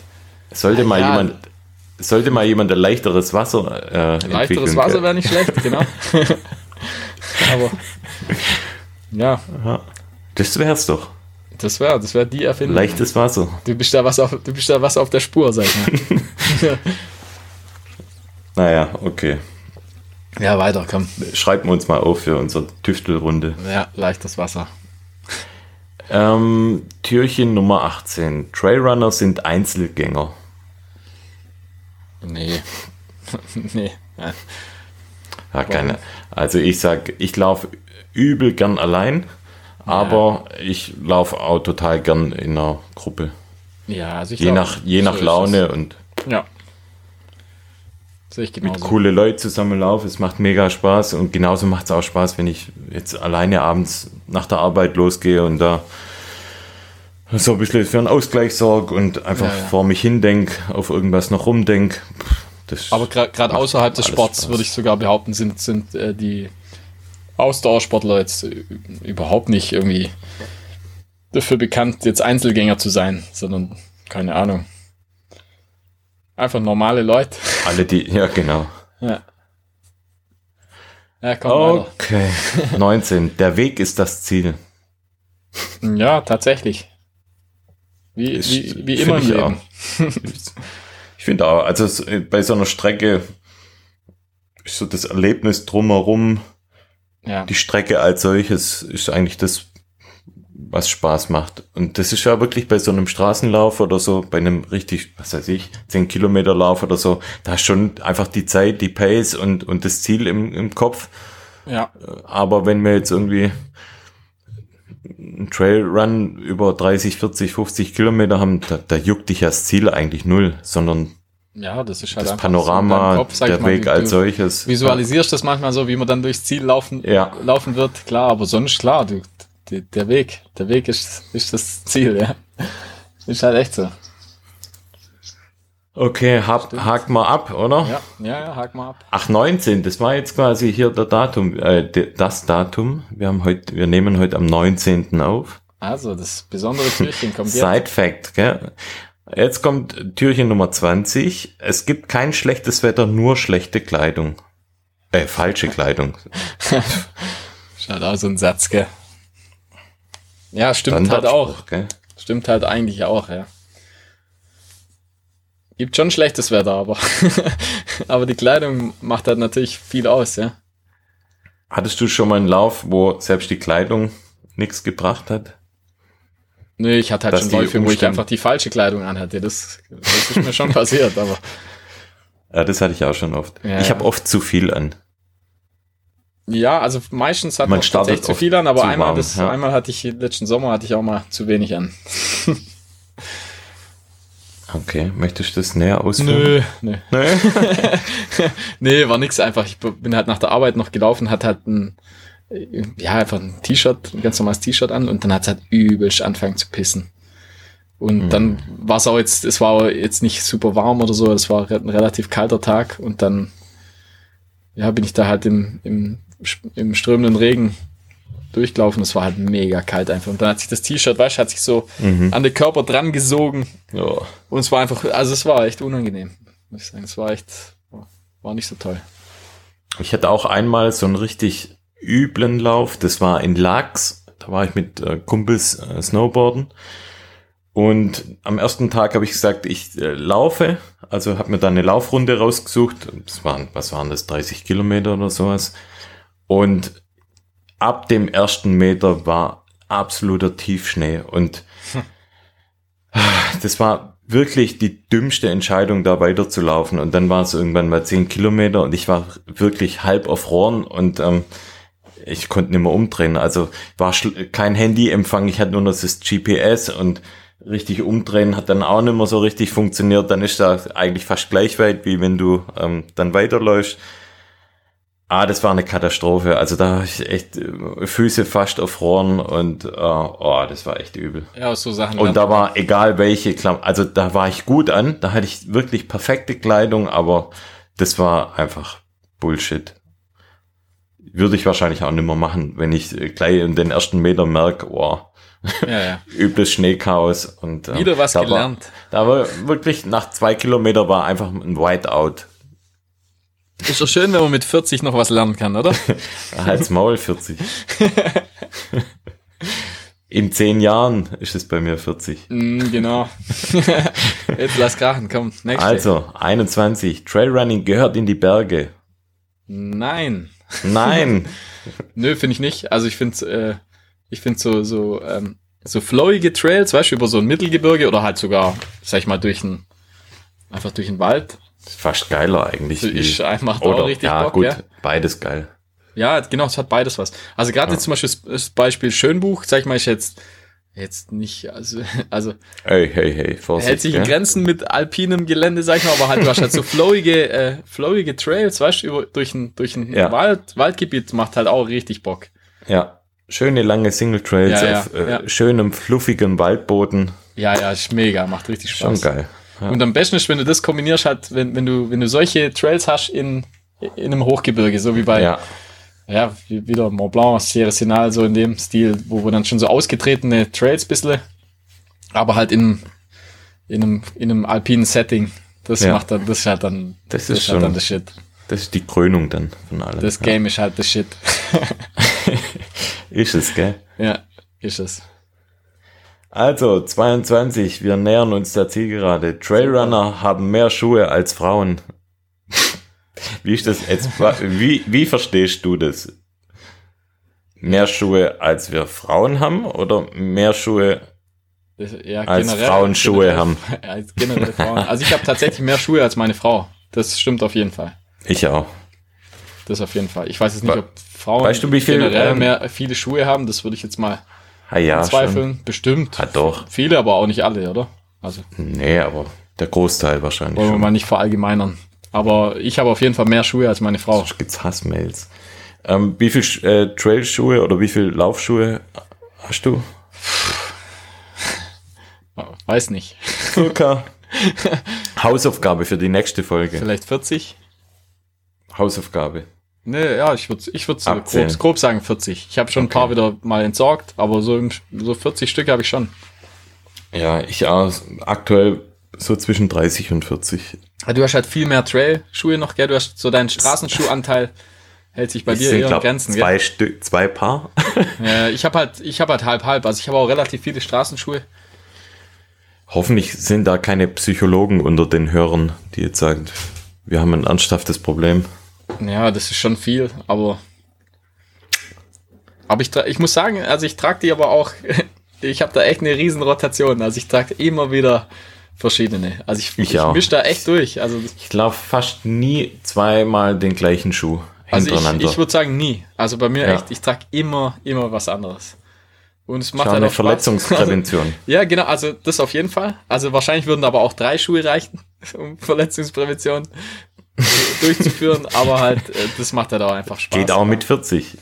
Sollte mal ja. jemand, sollte mal jemand ein leichteres Wasser äh, leichteres Wasser wäre nicht schlecht, genau. Aber ja, Das wär's doch. Das wäre das wär die Erfindung. Leichtes Wasser. Du bist da was auf, du bist da was auf der Spur, sag ich mal. Naja, okay. ja, weiter, komm. Schreiben wir uns mal auf für unsere Tüftelrunde. Ja, leichtes Wasser. Ähm, Türchen Nummer 18. Trailrunner sind Einzelgänger. Nee. nee. Ja. Keine. Also ich sag, ich laufe übel gern allein, aber ich laufe auch total gern in einer Gruppe. Ja, also ich Je glaub, nach, je so nach Laune und. Ja. Sehe ich mit genauso. coole Leute zusammen laufe. Es macht mega Spaß und genauso macht es auch Spaß, wenn ich jetzt alleine abends nach der Arbeit losgehe und da so ein bisschen für einen Ausgleich sorge und einfach Ja, ja. vor mich hindenk, auf irgendwas noch rumdenk. Pff, Das Aber gerade außerhalb des Sports Spaß. würde ich sogar behaupten, sind, sind äh, die Ausdauersportler jetzt überhaupt nicht irgendwie dafür bekannt, jetzt Einzelgänger zu sein, sondern keine Ahnung. Einfach normale Leute. alle die, ja genau. Ja. Ja, komm. Okay, 19. Der Weg ist das Ziel. Ja, tatsächlich. Wie, Ist- wie, wie immer im ich Leben. Ich finde auch, also bei so einer Strecke ist so das Erlebnis drumherum, Ja. die Strecke als solches ist eigentlich das, was Spaß macht. Und das ist ja wirklich bei so einem Straßenlauf oder so, bei einem richtig, was weiß ich, 10 Kilometer Lauf oder so, da ist schon einfach die Zeit, die Pace und, und das Ziel im, im Kopf. ja. Aber wenn wir jetzt irgendwie einen Trailrun über 30, 40, 50 Kilometer haben, da, da juckt dich das Ziel eigentlich null, sondern Ja, das ist halt das so Panorama, deinem Kopf, der mal, Weg als solches. Visualisierst das manchmal so, wie man dann durchs Ziel laufen, Ja. laufen wird, klar, aber sonst klar, du, die, der Weg, der Weg ist, ist das Ziel, ja. Ist halt echt so. Okay, hab, hakt mal ab, oder? Ja, ja, ja, hak mal ab. Ach, 19, das war jetzt quasi hier der Datum, äh, das Datum. Wir haben heute, wir nehmen heute am 19. auf. Also, das besondere Türchen kommt jetzt. Side Fact, gell? Jetzt kommt Türchen Nummer 20. Es gibt kein schlechtes Wetter, nur schlechte Kleidung. Äh, falsche Kleidung. Ist halt auch so ein Satz, gell. Ja, stimmt halt auch. Gell? Stimmt halt eigentlich auch, ja. Gibt schon schlechtes Wetter, aber, aber die Kleidung macht halt natürlich viel aus, ja. Hattest du schon mal einen Lauf, wo selbst die Kleidung nichts gebracht hat? Nö, ich hatte halt schon Läufe, wo ich einfach die falsche Kleidung anhatte. Das, das ist mir schon passiert, aber Ja, das hatte ich auch schon oft. Ja, ich habe oft zu viel an. Ja, also meistens hat Man tatsächlich zu viel an, aber einmal, warm, das, ja. einmal hatte ich, letzten Sommer hatte ich auch mal zu wenig an. Okay, möchtest du das näher ausführen? nö. Nö. nee, war nix einfach. Ich bin halt nach der Arbeit noch gelaufen, hat halt ein, ja, einfach ein T-Shirt, ein ganz normales T-Shirt an und dann hat es halt übelst angefangen zu pissen. Und Mhm. dann war es auch jetzt, es war jetzt nicht super warm oder so, es war ein relativ kalter Tag und dann, ja, bin ich da halt im, im, im strömenden Regen durchgelaufen. Es war halt mega kalt einfach. Und dann hat sich das T-Shirt, weißt hat sich so Mhm. an den Körper dran gesogen. Ja. Und es war einfach, also es war echt unangenehm, muss ich sagen. Es war echt, war nicht so toll. Ich hatte auch einmal so einen richtig üblen Lauf. Das war in Lachs. Da war ich mit äh, Kumpels äh, Snowboarden. Und am ersten Tag habe ich gesagt, ich äh, laufe. Also habe mir da eine Laufrunde rausgesucht. Das waren, was waren das, 30 Kilometer oder sowas. Und ab dem ersten Meter war absoluter Tiefschnee. Und das war wirklich die dümmste Entscheidung, da weiterzulaufen. Und dann war es irgendwann mal 10 Kilometer und ich war wirklich halb erfroren und ähm, ich konnte nicht mehr umdrehen. Also war kein Handyempfang, ich hatte nur noch das GPS und richtig umdrehen hat dann auch nicht mehr so richtig funktioniert. Dann ist da eigentlich fast gleich weit, wie wenn du ähm, dann weiterläufst. Ah, das war eine Katastrophe. Also da habe ich echt äh, Füße fast erfroren und äh, oh, das war echt übel. Ja, so Sachen. Und da war egal welche Klamotten, also da war ich gut an, da hatte ich wirklich perfekte Kleidung, aber das war einfach Bullshit. Würde ich wahrscheinlich auch nicht mehr machen, wenn ich äh, gleich in den ersten Meter merke, oh, ja, ja. übles Schneechaos. Und, ähm, Wieder was da gelernt. War, da war wirklich nach zwei Kilometer war einfach ein Whiteout. Ist doch schön, wenn man mit 40 noch was lernen kann, oder? Hals Maul 40. In zehn Jahren ist es bei mir 40. mm, genau. Jetzt lass krachen, komm. Next. Also, 21. Trailrunning gehört in die Berge. Nein. Nein. Nö, finde ich nicht. Also ich finde äh, ich finde so, so, ähm, so flowige Trails, weißt du, über so ein Mittelgebirge oder halt sogar, sag ich mal, durch ein, einfach durch den Wald. ist fast geiler eigentlich. Ist, wie- macht oder, auch richtig ja, Bock, gut, ja. beides geil. Ja, genau, es hat beides was. Also gerade jetzt zum Beispiel das- das Beispiel Schönbuch, sag ich mal, ist jetzt, jetzt nicht, also, also Hey, hey, hey, Vorsicht. hält sich in? Grenzen mit alpinem Gelände, sag ich mal, aber halt, du hast halt so flowige, äh, flowige Trails, weißt du, über, durch ein, durch ein Ja. Wald, Waldgebiet macht halt auch richtig Bock. Ja. Schöne lange Single Trails Ja, auf äh, schönem, fluffigem Waldboden. Ja, ja, ist mega, macht richtig Schon Spaß. geil. Ja. Und am besten ist, wenn du das kombinierst, halt, wenn, wenn du, wenn du solche Trails hast in, in einem Hochgebirge, so wie bei, ja. ja, wie wieder Mont Blanc, Sierra Sinal, so in dem Stil, wo wir dann schon so ausgetretene Trails bissle, aber halt in, in einem, in einem alpinen Setting. Das Ja. macht dann, das ist halt dann, Das ist halt schon- dann das Shit. Das ist die Krönung dann von allem. Das ja. Game ist halt das Shit. Ist es, gell? ja, ist es. Also, 22, wir nähern uns der Zielgerade. Trailrunner haben mehr Schuhe als Frauen. Wie ist das jetzt? Wie, wie verstehst du das? Mehr Schuhe als wir Frauen haben oder mehr Schuhe ja, als Frauen Schuhe generell- haben? Als generell Frauen. Also ich habe tatsächlich mehr Schuhe als meine Frau. Das stimmt auf jeden Fall. Ich auch. Das auf jeden Fall. Ich weiß jetzt nicht, ob Frauen weißt du, wie viel, generell ähm, mehr viele Schuhe haben. Das würde ich jetzt mal Ah ja, schon. zweifeln. Bestimmt. Ah, doch. Viele, aber auch nicht alle, oder? Also Nee, aber der Großteil wahrscheinlich wollen wir schon. mal nicht verallgemeinern. Aber ich habe auf jeden Fall mehr Schuhe als meine Frau. Sonst gibt's Hassmails. Ähm, wie viel äh, Trailschuhe oder wie viel Laufschuhe hast du? Weiß nicht. Circa. Hausaufgabe für die nächste Folge. Vielleicht 40? Hausaufgabe. Nee, ja, ich würde ich würd grob, grob sagen 40. Ich habe schon ein paar wieder mal entsorgt, aber so, so 40 Stück habe ich schon. Ja, ich auch aktuell so zwischen 30 und 40. Ah, Du hast halt viel mehr Trail-Schuhe noch, gell? Du hast so deinen Straßenschuhanteil hält sich bei Es dir sind, eher in glaub, Grenzen, zwei Stück, zwei Paar. Äh, ich habe halt, ich habe halt halb halb. Also ich habe auch relativ viele Straßenschuhe. Hoffentlich sind da keine Psychologen unter den Hörern, die jetzt sagen, wir haben ein ernsthaftes Problem. Ja, das ist schon viel, aber aber ich, ich muss sagen, also ich trage die aber auch, ich habe da echt eine riesen Rotation. Also ich trage immer wieder verschiedene. Also ich, Ich ich, auch. misch da echt durch. Also, Ich laufe fast nie zweimal den gleichen Schuh also ich, hintereinander. ich würde sagen nie. Also bei mir Ja. echt, ich trage immer, immer was anderes. Und es macht Schau, halt eine. Verletzungsprävention. Ja, genau, also das auf jeden Fall. Also wahrscheinlich würden aber auch drei Schuhe reichen, um Verletzungsprävention durchzuführen, aber halt, äh, das macht halt auch einfach Spaß. Geht auch mit 40.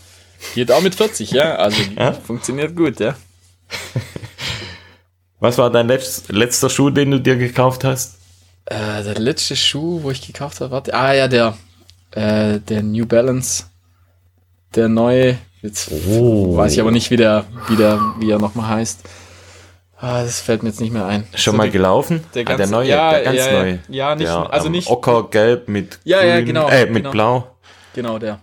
Geht auch mit 40, ja, also Ja. funktioniert gut, ja. Was war dein letz, letzter Schuh, den du dir gekauft hast? Äh, der letzte Schuh, wo ich gekauft habe, warte, ah ja, der, äh, der New Balance, der neue, jetzt Oh. weiß ich aber nicht, wie der, wie der, wie er nochmal heißt. Ah, das fällt mir jetzt nicht mehr ein. Schon So mal die- gelaufen? der ah, der ganz- neue, ja, der ganz ja, ja. neue. Ja, nicht- der, also nicht- Ockergelb mit Ja, ja, grün, genau, äh, mit genau. blau. Genau, der.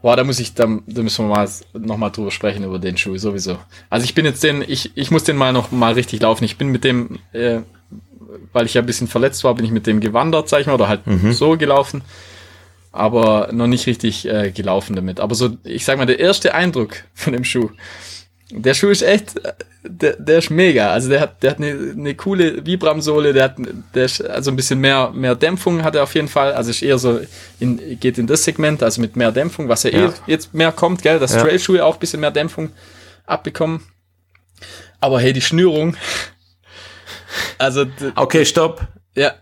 Boah, da muss ich, da, da müssen wir mal nochmal drüber sprechen, über den Schuh, sowieso. Also ich bin jetzt den, ich, ich muss den mal noch mal richtig laufen. Ich bin mit dem, äh, weil ich ja ein bisschen verletzt war, bin ich mit dem gewandert, sag ich mal, oder halt so gelaufen. Aber noch nicht richtig äh, gelaufen damit. Aber so, ich sag mal, der erste Eindruck von dem Schuh, der Schuh ist echt, der, der ist mega. Also der hat, der hat eine, eine coole Vibram-Sohle, der hat, der ist also ein bisschen mehr, mehr Dämpfung hat er auf jeden Fall. Also ist eher so, in, geht in das Segment, also mit mehr Dämpfung, was ja, Ja. eh jetzt mehr kommt, gell, dass Ja. Trailschuhe auch ein bisschen mehr Dämpfung abbekommen. Aber hey, die Schnürung. Also, Okay, stopp. ja,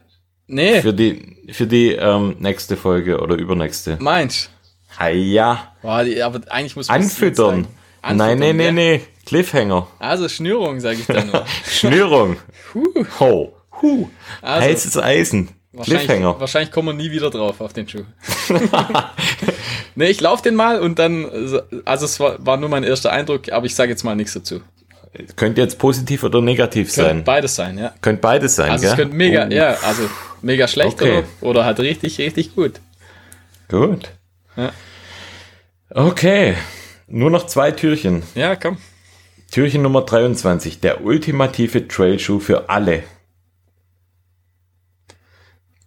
nee, Für die, für die ähm, nächste Folge oder übernächste. meinst Ah, ja. Boah, die, aber eigentlich muss man Anfüttern. Sagen. Nein, nee, Anfüttern, nee. Cliffhanger. Also Schnürung, sage ich dann nur. Schnürung. Ho. Huh. Also, Heißes Eisen. Wahrscheinlich, Cliffhanger. wahrscheinlich kommen wir nie wieder drauf auf den Schuh. nee, ich lauf den mal und dann, also es war, war nur mein erster Eindruck, aber ich sage jetzt mal nichts dazu. Könnte jetzt positiv oder negativ Könnte sein. beides sein, ja. Könnte beides sein, Also gell? es könnte mega, Oh, ja, also mega schlecht Okay. oder, oder halt richtig, richtig gut. Gut. Ja. Okay. Nur noch zwei Türchen. Ja, komm. Türchen Nummer 23. Der ultimative Trailschuh für alle.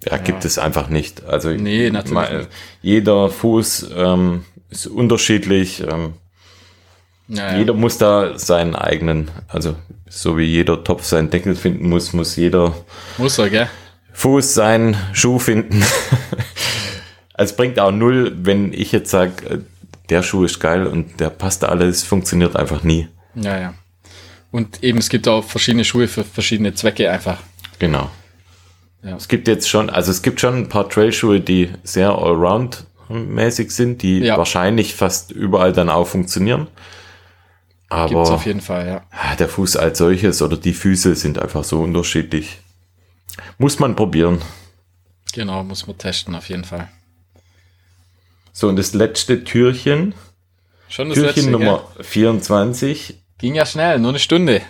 Ja, gibt es einfach nicht. Also Nee, natürlich mal, nicht. jeder Fuß ähm, ist unterschiedlich. Ähm, Ja, ja. Jeder muss da seinen eigenen, also so wie jeder Topf seinen Deckel finden muss, muss jeder Muss er, gell? Fuß seinen Schuh finden. es bringt auch null, wenn ich jetzt sage, der Schuh ist geil und der passt alles, funktioniert einfach nie. Ja, ja. Und eben, es gibt auch verschiedene Schuhe für verschiedene Zwecke einfach. Genau. Ja. Es gibt jetzt schon, also es gibt schon ein paar Trailschuhe, die sehr allround-mäßig sind, die Ja. wahrscheinlich fast überall dann auch funktionieren. Gibt's Aber auf jeden Fall, ja. ah, der Fuß als solches oder die Füße sind einfach so unterschiedlich. Muss man probieren. Genau, muss man testen, auf jeden Fall. So, und das letzte Türchen, Schon das Türchen letzte, Nummer 24, Gell? Ging ja schnell, nur eine Stunde.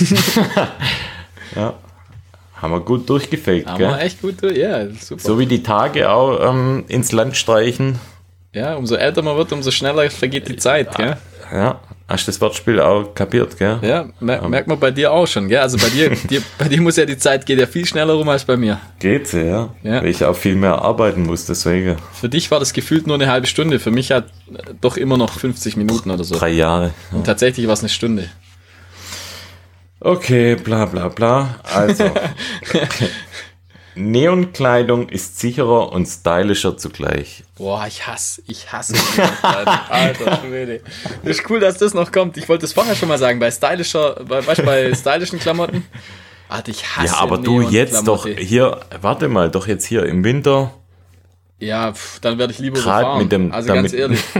ja, haben wir gut durchgefaked, Aber gell? echt gut, durch. ja, super. So wie die Tage auch ähm, ins Land streichen. Ja, umso älter man wird, umso schneller vergeht die Zeit, gell? Ja, hast du das Wortspiel auch kapiert, gell? Ja, mer merkt man bei dir auch schon, gell? Also bei dir, dir, bei dir muss ja die Zeit geht ja viel schneller rum als bei mir. Geht ja, ja. Ja. Weil ich auch viel mehr arbeiten muss, deswegen. Für dich war das gefühlt nur eine halbe Stunde, für mich hat äh, doch immer noch 50 Minuten oder so. Drei Jahre. Ja. Und tatsächlich war es eine Stunde. Okay, bla bla bla. Also. Neonkleidung ist sicherer und stylischer zugleich. Boah, ich hasse, ich hasse Neonkleidung. Alter Schwede. Das ist cool, dass das noch kommt. Ich wollte es vorher schon mal sagen, bei stylischer, bei, weißt, bei stylischen Klamotten. Alter, ich hasse Ja, aber du jetzt doch hier, warte mal, doch jetzt hier im Winter. Ja, pff, dann werde ich lieber Grad mit dem- also damit- ganz ehrlich.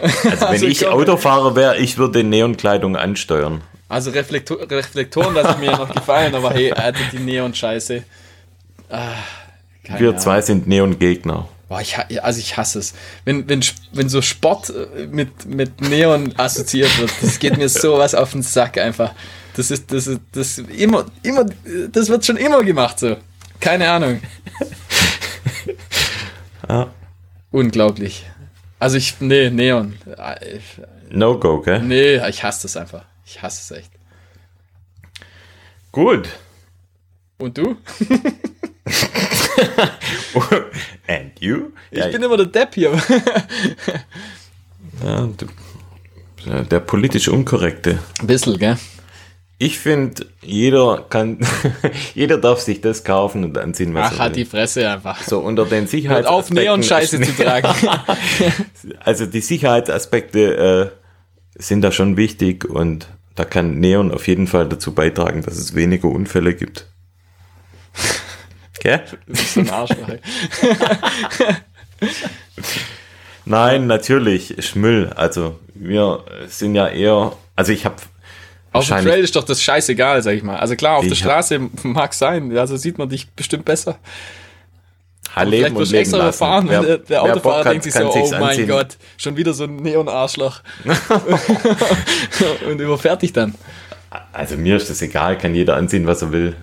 Also wenn Also ich komm. Autofahrer wäre, ich würde Neonkleidung ansteuern. Also Reflektor Reflektoren lassen mir noch gefallen, aber hey, Alter, die Neon-Scheiße. Ah, Wir Ahnung. zwei sind Neon-Gegner. Boah, ich, also ich hasse es. Wenn, wenn, wenn so Sport äh, mit, mit Neon assoziiert wird, das geht mir sowas auf den Sack einfach. Das ist, das ist, das immer, immer, das wird schon immer gemacht so. Keine Ahnung. Ja. Unglaublich. Also ich, nee, Neon. No-Go, gell? Nee, ich hasse das einfach. Ich hasse es echt. Gut. Und du? And you? Ich bin immer der Depp hier. ja, ja, der politisch Unkorrekte. Ein bisschen, gell? Ich finde, jeder kann, jeder darf sich das kaufen und anziehen, was Ach, hat die Fresse einfach. So unter den Sicherheitsaspekten. auf, Neon-Scheiße zu tragen. Also die Sicherheitsaspekte äh, sind da schon wichtig und da kann Neon auf jeden Fall dazu beitragen, dass es weniger Unfälle gibt. Gell? Das ist so ein Arschloch. Nein, natürlich, ist Müll. Also wir sind ja eher, also ich habe Auf dem Trail ist doch das scheißegal, sag ich mal. Also klar, auf der Straße mag sein, also sieht man dich bestimmt besser. Vielleicht und du leben extra lassen. fahren Wer- der, Autofahrer hat, denkt sich so, oh mein anziehen. Gott, schon wieder so ein Neon-Arschloch. und überfährt dich dann. Also mir ist das egal, kann jeder anziehen, was er will.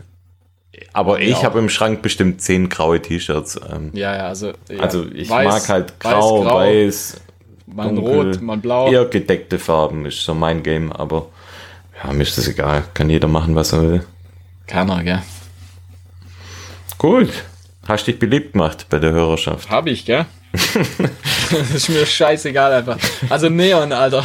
Aber ich habe im Schrank bestimmt zehn graue T-Shirts. Ähm, Ja, ja, also. Ja, also ich weiß, mag halt grau, grau, weiß, mal dunkel, rot, mal blau. eher gedeckte Farben ist so mein Game. Aber ja, mir ist das egal, kann jeder machen, was er will. Keiner, gell? Gut, hast dich beliebt gemacht bei der Hörerschaft. Hab ich, gell? das ist mir scheißegal einfach. Also Neon, Alter.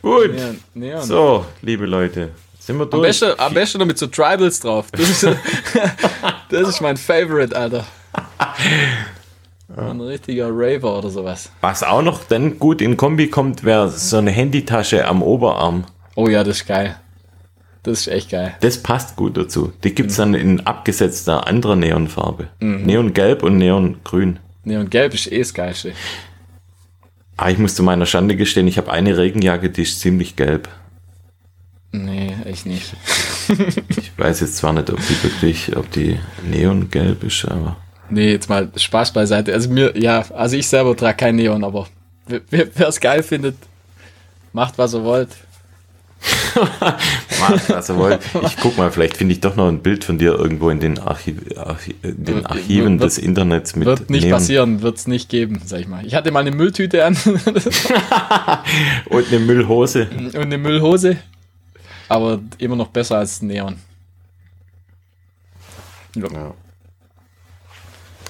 Gut, Neon. Neon. so, liebe Leute, sind wir Am durch. besten, am besten noch mit so Tribals drauf. Das ist, das ist mein Favorite, Alter. Ein richtiger Raver oder sowas. Was auch noch dann gut in Kombi kommt, wäre so eine Handytasche am Oberarm. Oh ja, das ist geil. Das ist echt geil. Das passt gut dazu. Die gibt's dann in abgesetzter anderer Neonfarbe. Mhm. Neongelb und Neongrün. Neon Gelb ist eh das Geilste. Ah, ich muss zu meiner Schande gestehen, ich habe eine Regenjacke, die ist ziemlich gelb. Nee, echt nicht. Ich weiß jetzt zwar nicht, ob die wirklich, ob die neongelb ist, aber Nee, jetzt mal Spaß beiseite. Also mir, ja, also ich selber trage kein Neon, aber wer es geil findet, macht was er wollt. macht was ihr wollt. Ich guck mal, vielleicht finde ich doch noch ein Bild von dir irgendwo in den, Archiv, Archi in den Archiven wird- des Internets mit Wird nicht Neon passieren, wird es nicht geben, sag ich mal. Ich hatte mal eine Mülltüte an und eine Müllhose. und eine Müllhose, aber immer noch besser als Neon. Ja.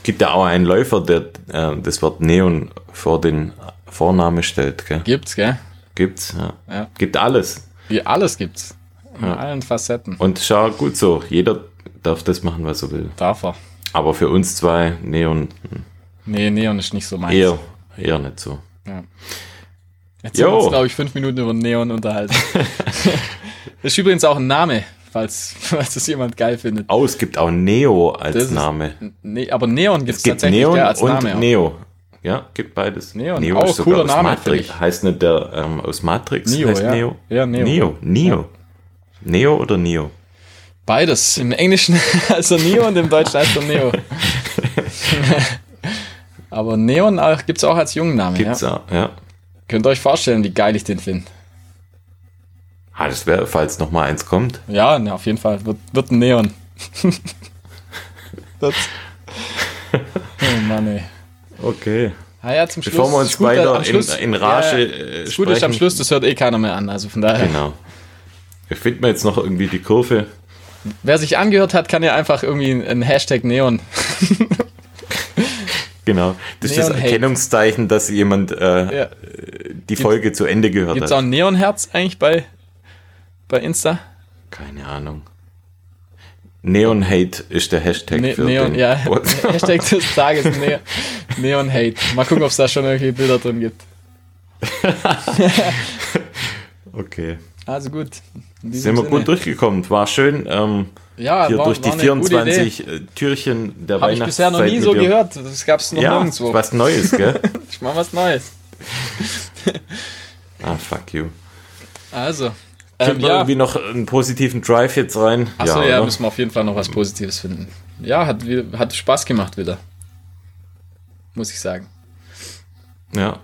Gibt ja auch einen Läufer, der äh, das Wort Neon vor den Vorname stellt, gell? Gibt's, gell? Gibt's, ja. Ja. Gibt alles. Wie alles gibt's. In Ja. allen Facetten. Und schau, gut so. Jeder darf das machen, was er will. Darf er. Aber für uns zwei Neon hm, Nee, Neon ist nicht so meins. eher, eher nicht so. Jetzt haben wir Jo. uns, glaube ich, fünf Minuten über Neon unterhalten. das ist übrigens auch ein Name, falls, falls das jemand geil findet. Oh, es gibt auch Neo als ist- Name. Nee, aber Neon gibt's Es gibt tatsächlich Neon als und Name. auch. Neo. Ja, gibt beides. Neon, Neo auch ist sogar cooler aus Name, Matrix. Heißt nicht der ähm, aus Matrix? Neo, heißt ja. Neo? Ja, Neo. Neo. Neo. Neo oder Neo? Beides. Im Englischen heißt er Neo und im Deutschen heißt er Neo. aber Neon auch- gibt's auch als Jungenname. Gibt's Ja. ja. ja. Könnt ihr euch vorstellen, wie geil ich den finde. Ah, das wäre, falls noch mal eins kommt. Ja, ne, auf jeden Fall. Wird, wird ein Neon. das, oh Mann, ey. Okay. Ah ja, zum Schluss. Bevor wir ist uns gut, weiter am Schluss- in, in Rage Ja, äh, Gute ist am. Schluss, das hört eh keiner mehr an. Also von daher, Genau. Wir finden jetzt noch irgendwie die Kurve. wer sich angehört hat, kann ja einfach irgendwie ein Hashtag Neon. Genau. Das ist das. Erkennungszeichen, dass jemand äh, Ja. die Folge zu Ende gehört Gibt's auch hat. ein Neonherz eigentlich bei, bei Insta? Keine Ahnung. Neon Hate ist der Hashtag Ne für Neon, den ja. Hashtag des Tages ne Neon Hate. Mal gucken, ob es da schon irgendwelche Bilder drin gibt. Okay. Also gut. Sind wir Sinne. gut durchgekommen. War schön. Ähm, Ja, hier war, durch die war eine gute Idee. 24 äh, Türchen der Habe ich bisher noch nie so dir. gehört. Das gab's noch Ja, nirgendwo. was Neues, gell? Ich mach was Neues. ah, fuck you. Also. Ähm, wir ja. irgendwie noch einen positiven Drive jetzt rein? Achso, ja, oder? müssen wir auf jeden Fall noch was Positives finden. Ja, hat, hat Spaß gemacht wieder. Muss ich sagen. ja.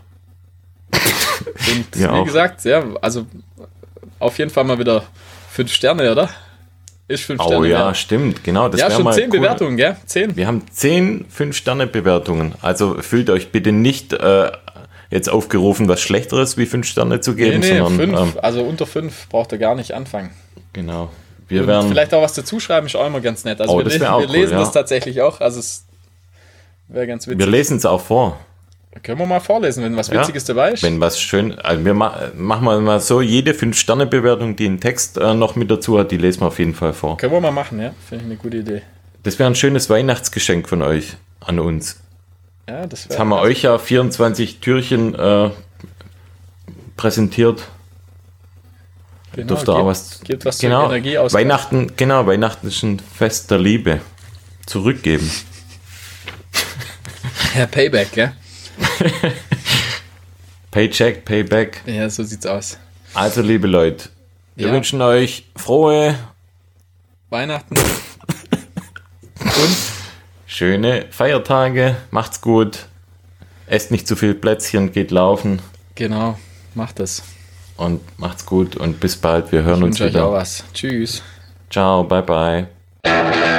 Und Ja, wie auch. gesagt, ja, also auf jeden Fall mal wieder fünf Sterne, oder? Ist fünf Oh Sterne. ja, wert. stimmt, genau. Das ja, schon zehn cool. Bewertungen, gell? Zehn. Wir haben zehn 5-Sterne-Bewertungen. Also fühlt euch bitte nicht äh, jetzt aufgerufen, was Schlechteres wie 5 Sterne zu Nee, geben, nee, sondern fünf. ähm, also unter fünf braucht ihr gar nicht anfangen. genau. Wir werden vielleicht auch was dazu schreiben, ist auch immer ganz nett. Also Oh, wir, das le wär auch wir cool, lesen ja. das tatsächlich auch. Also es wäre ganz wir witzig. lesen es auch vor. Können wir mal vorlesen, wenn was Witziges ja, dabei ist? Wenn was schön, also wir ma machen wir mal so, jede 5-Sterne-Bewertung, die einen Text äh, noch mit dazu hat, die lesen wir auf jeden Fall vor. Können wir mal machen, ja? Finde ich eine gute Idee. Das wäre ein schönes Weihnachtsgeschenk von euch an uns. Ja, das. Jetzt haben wir euch ja 24 Türchen äh, präsentiert. Genau, Dürfte gibt, auch was, gibt was genau, Energie aus. Weihnachten, genau, Weihnachten ist ein Fest der Liebe. Zurückgeben. Ja, Payback, gell? Paycheck, Payback. Ja, so sieht's aus. Also, liebe Leute, wir ja. wünschen euch frohe Weihnachten schöne Feiertage. Macht's gut. Esst nicht zu viel Plätzchen, geht laufen. Genau, macht es. Und macht's gut und bis bald. Wir hören ich uns wieder. Euch auch was. Tschüss. Ciao, bye bye.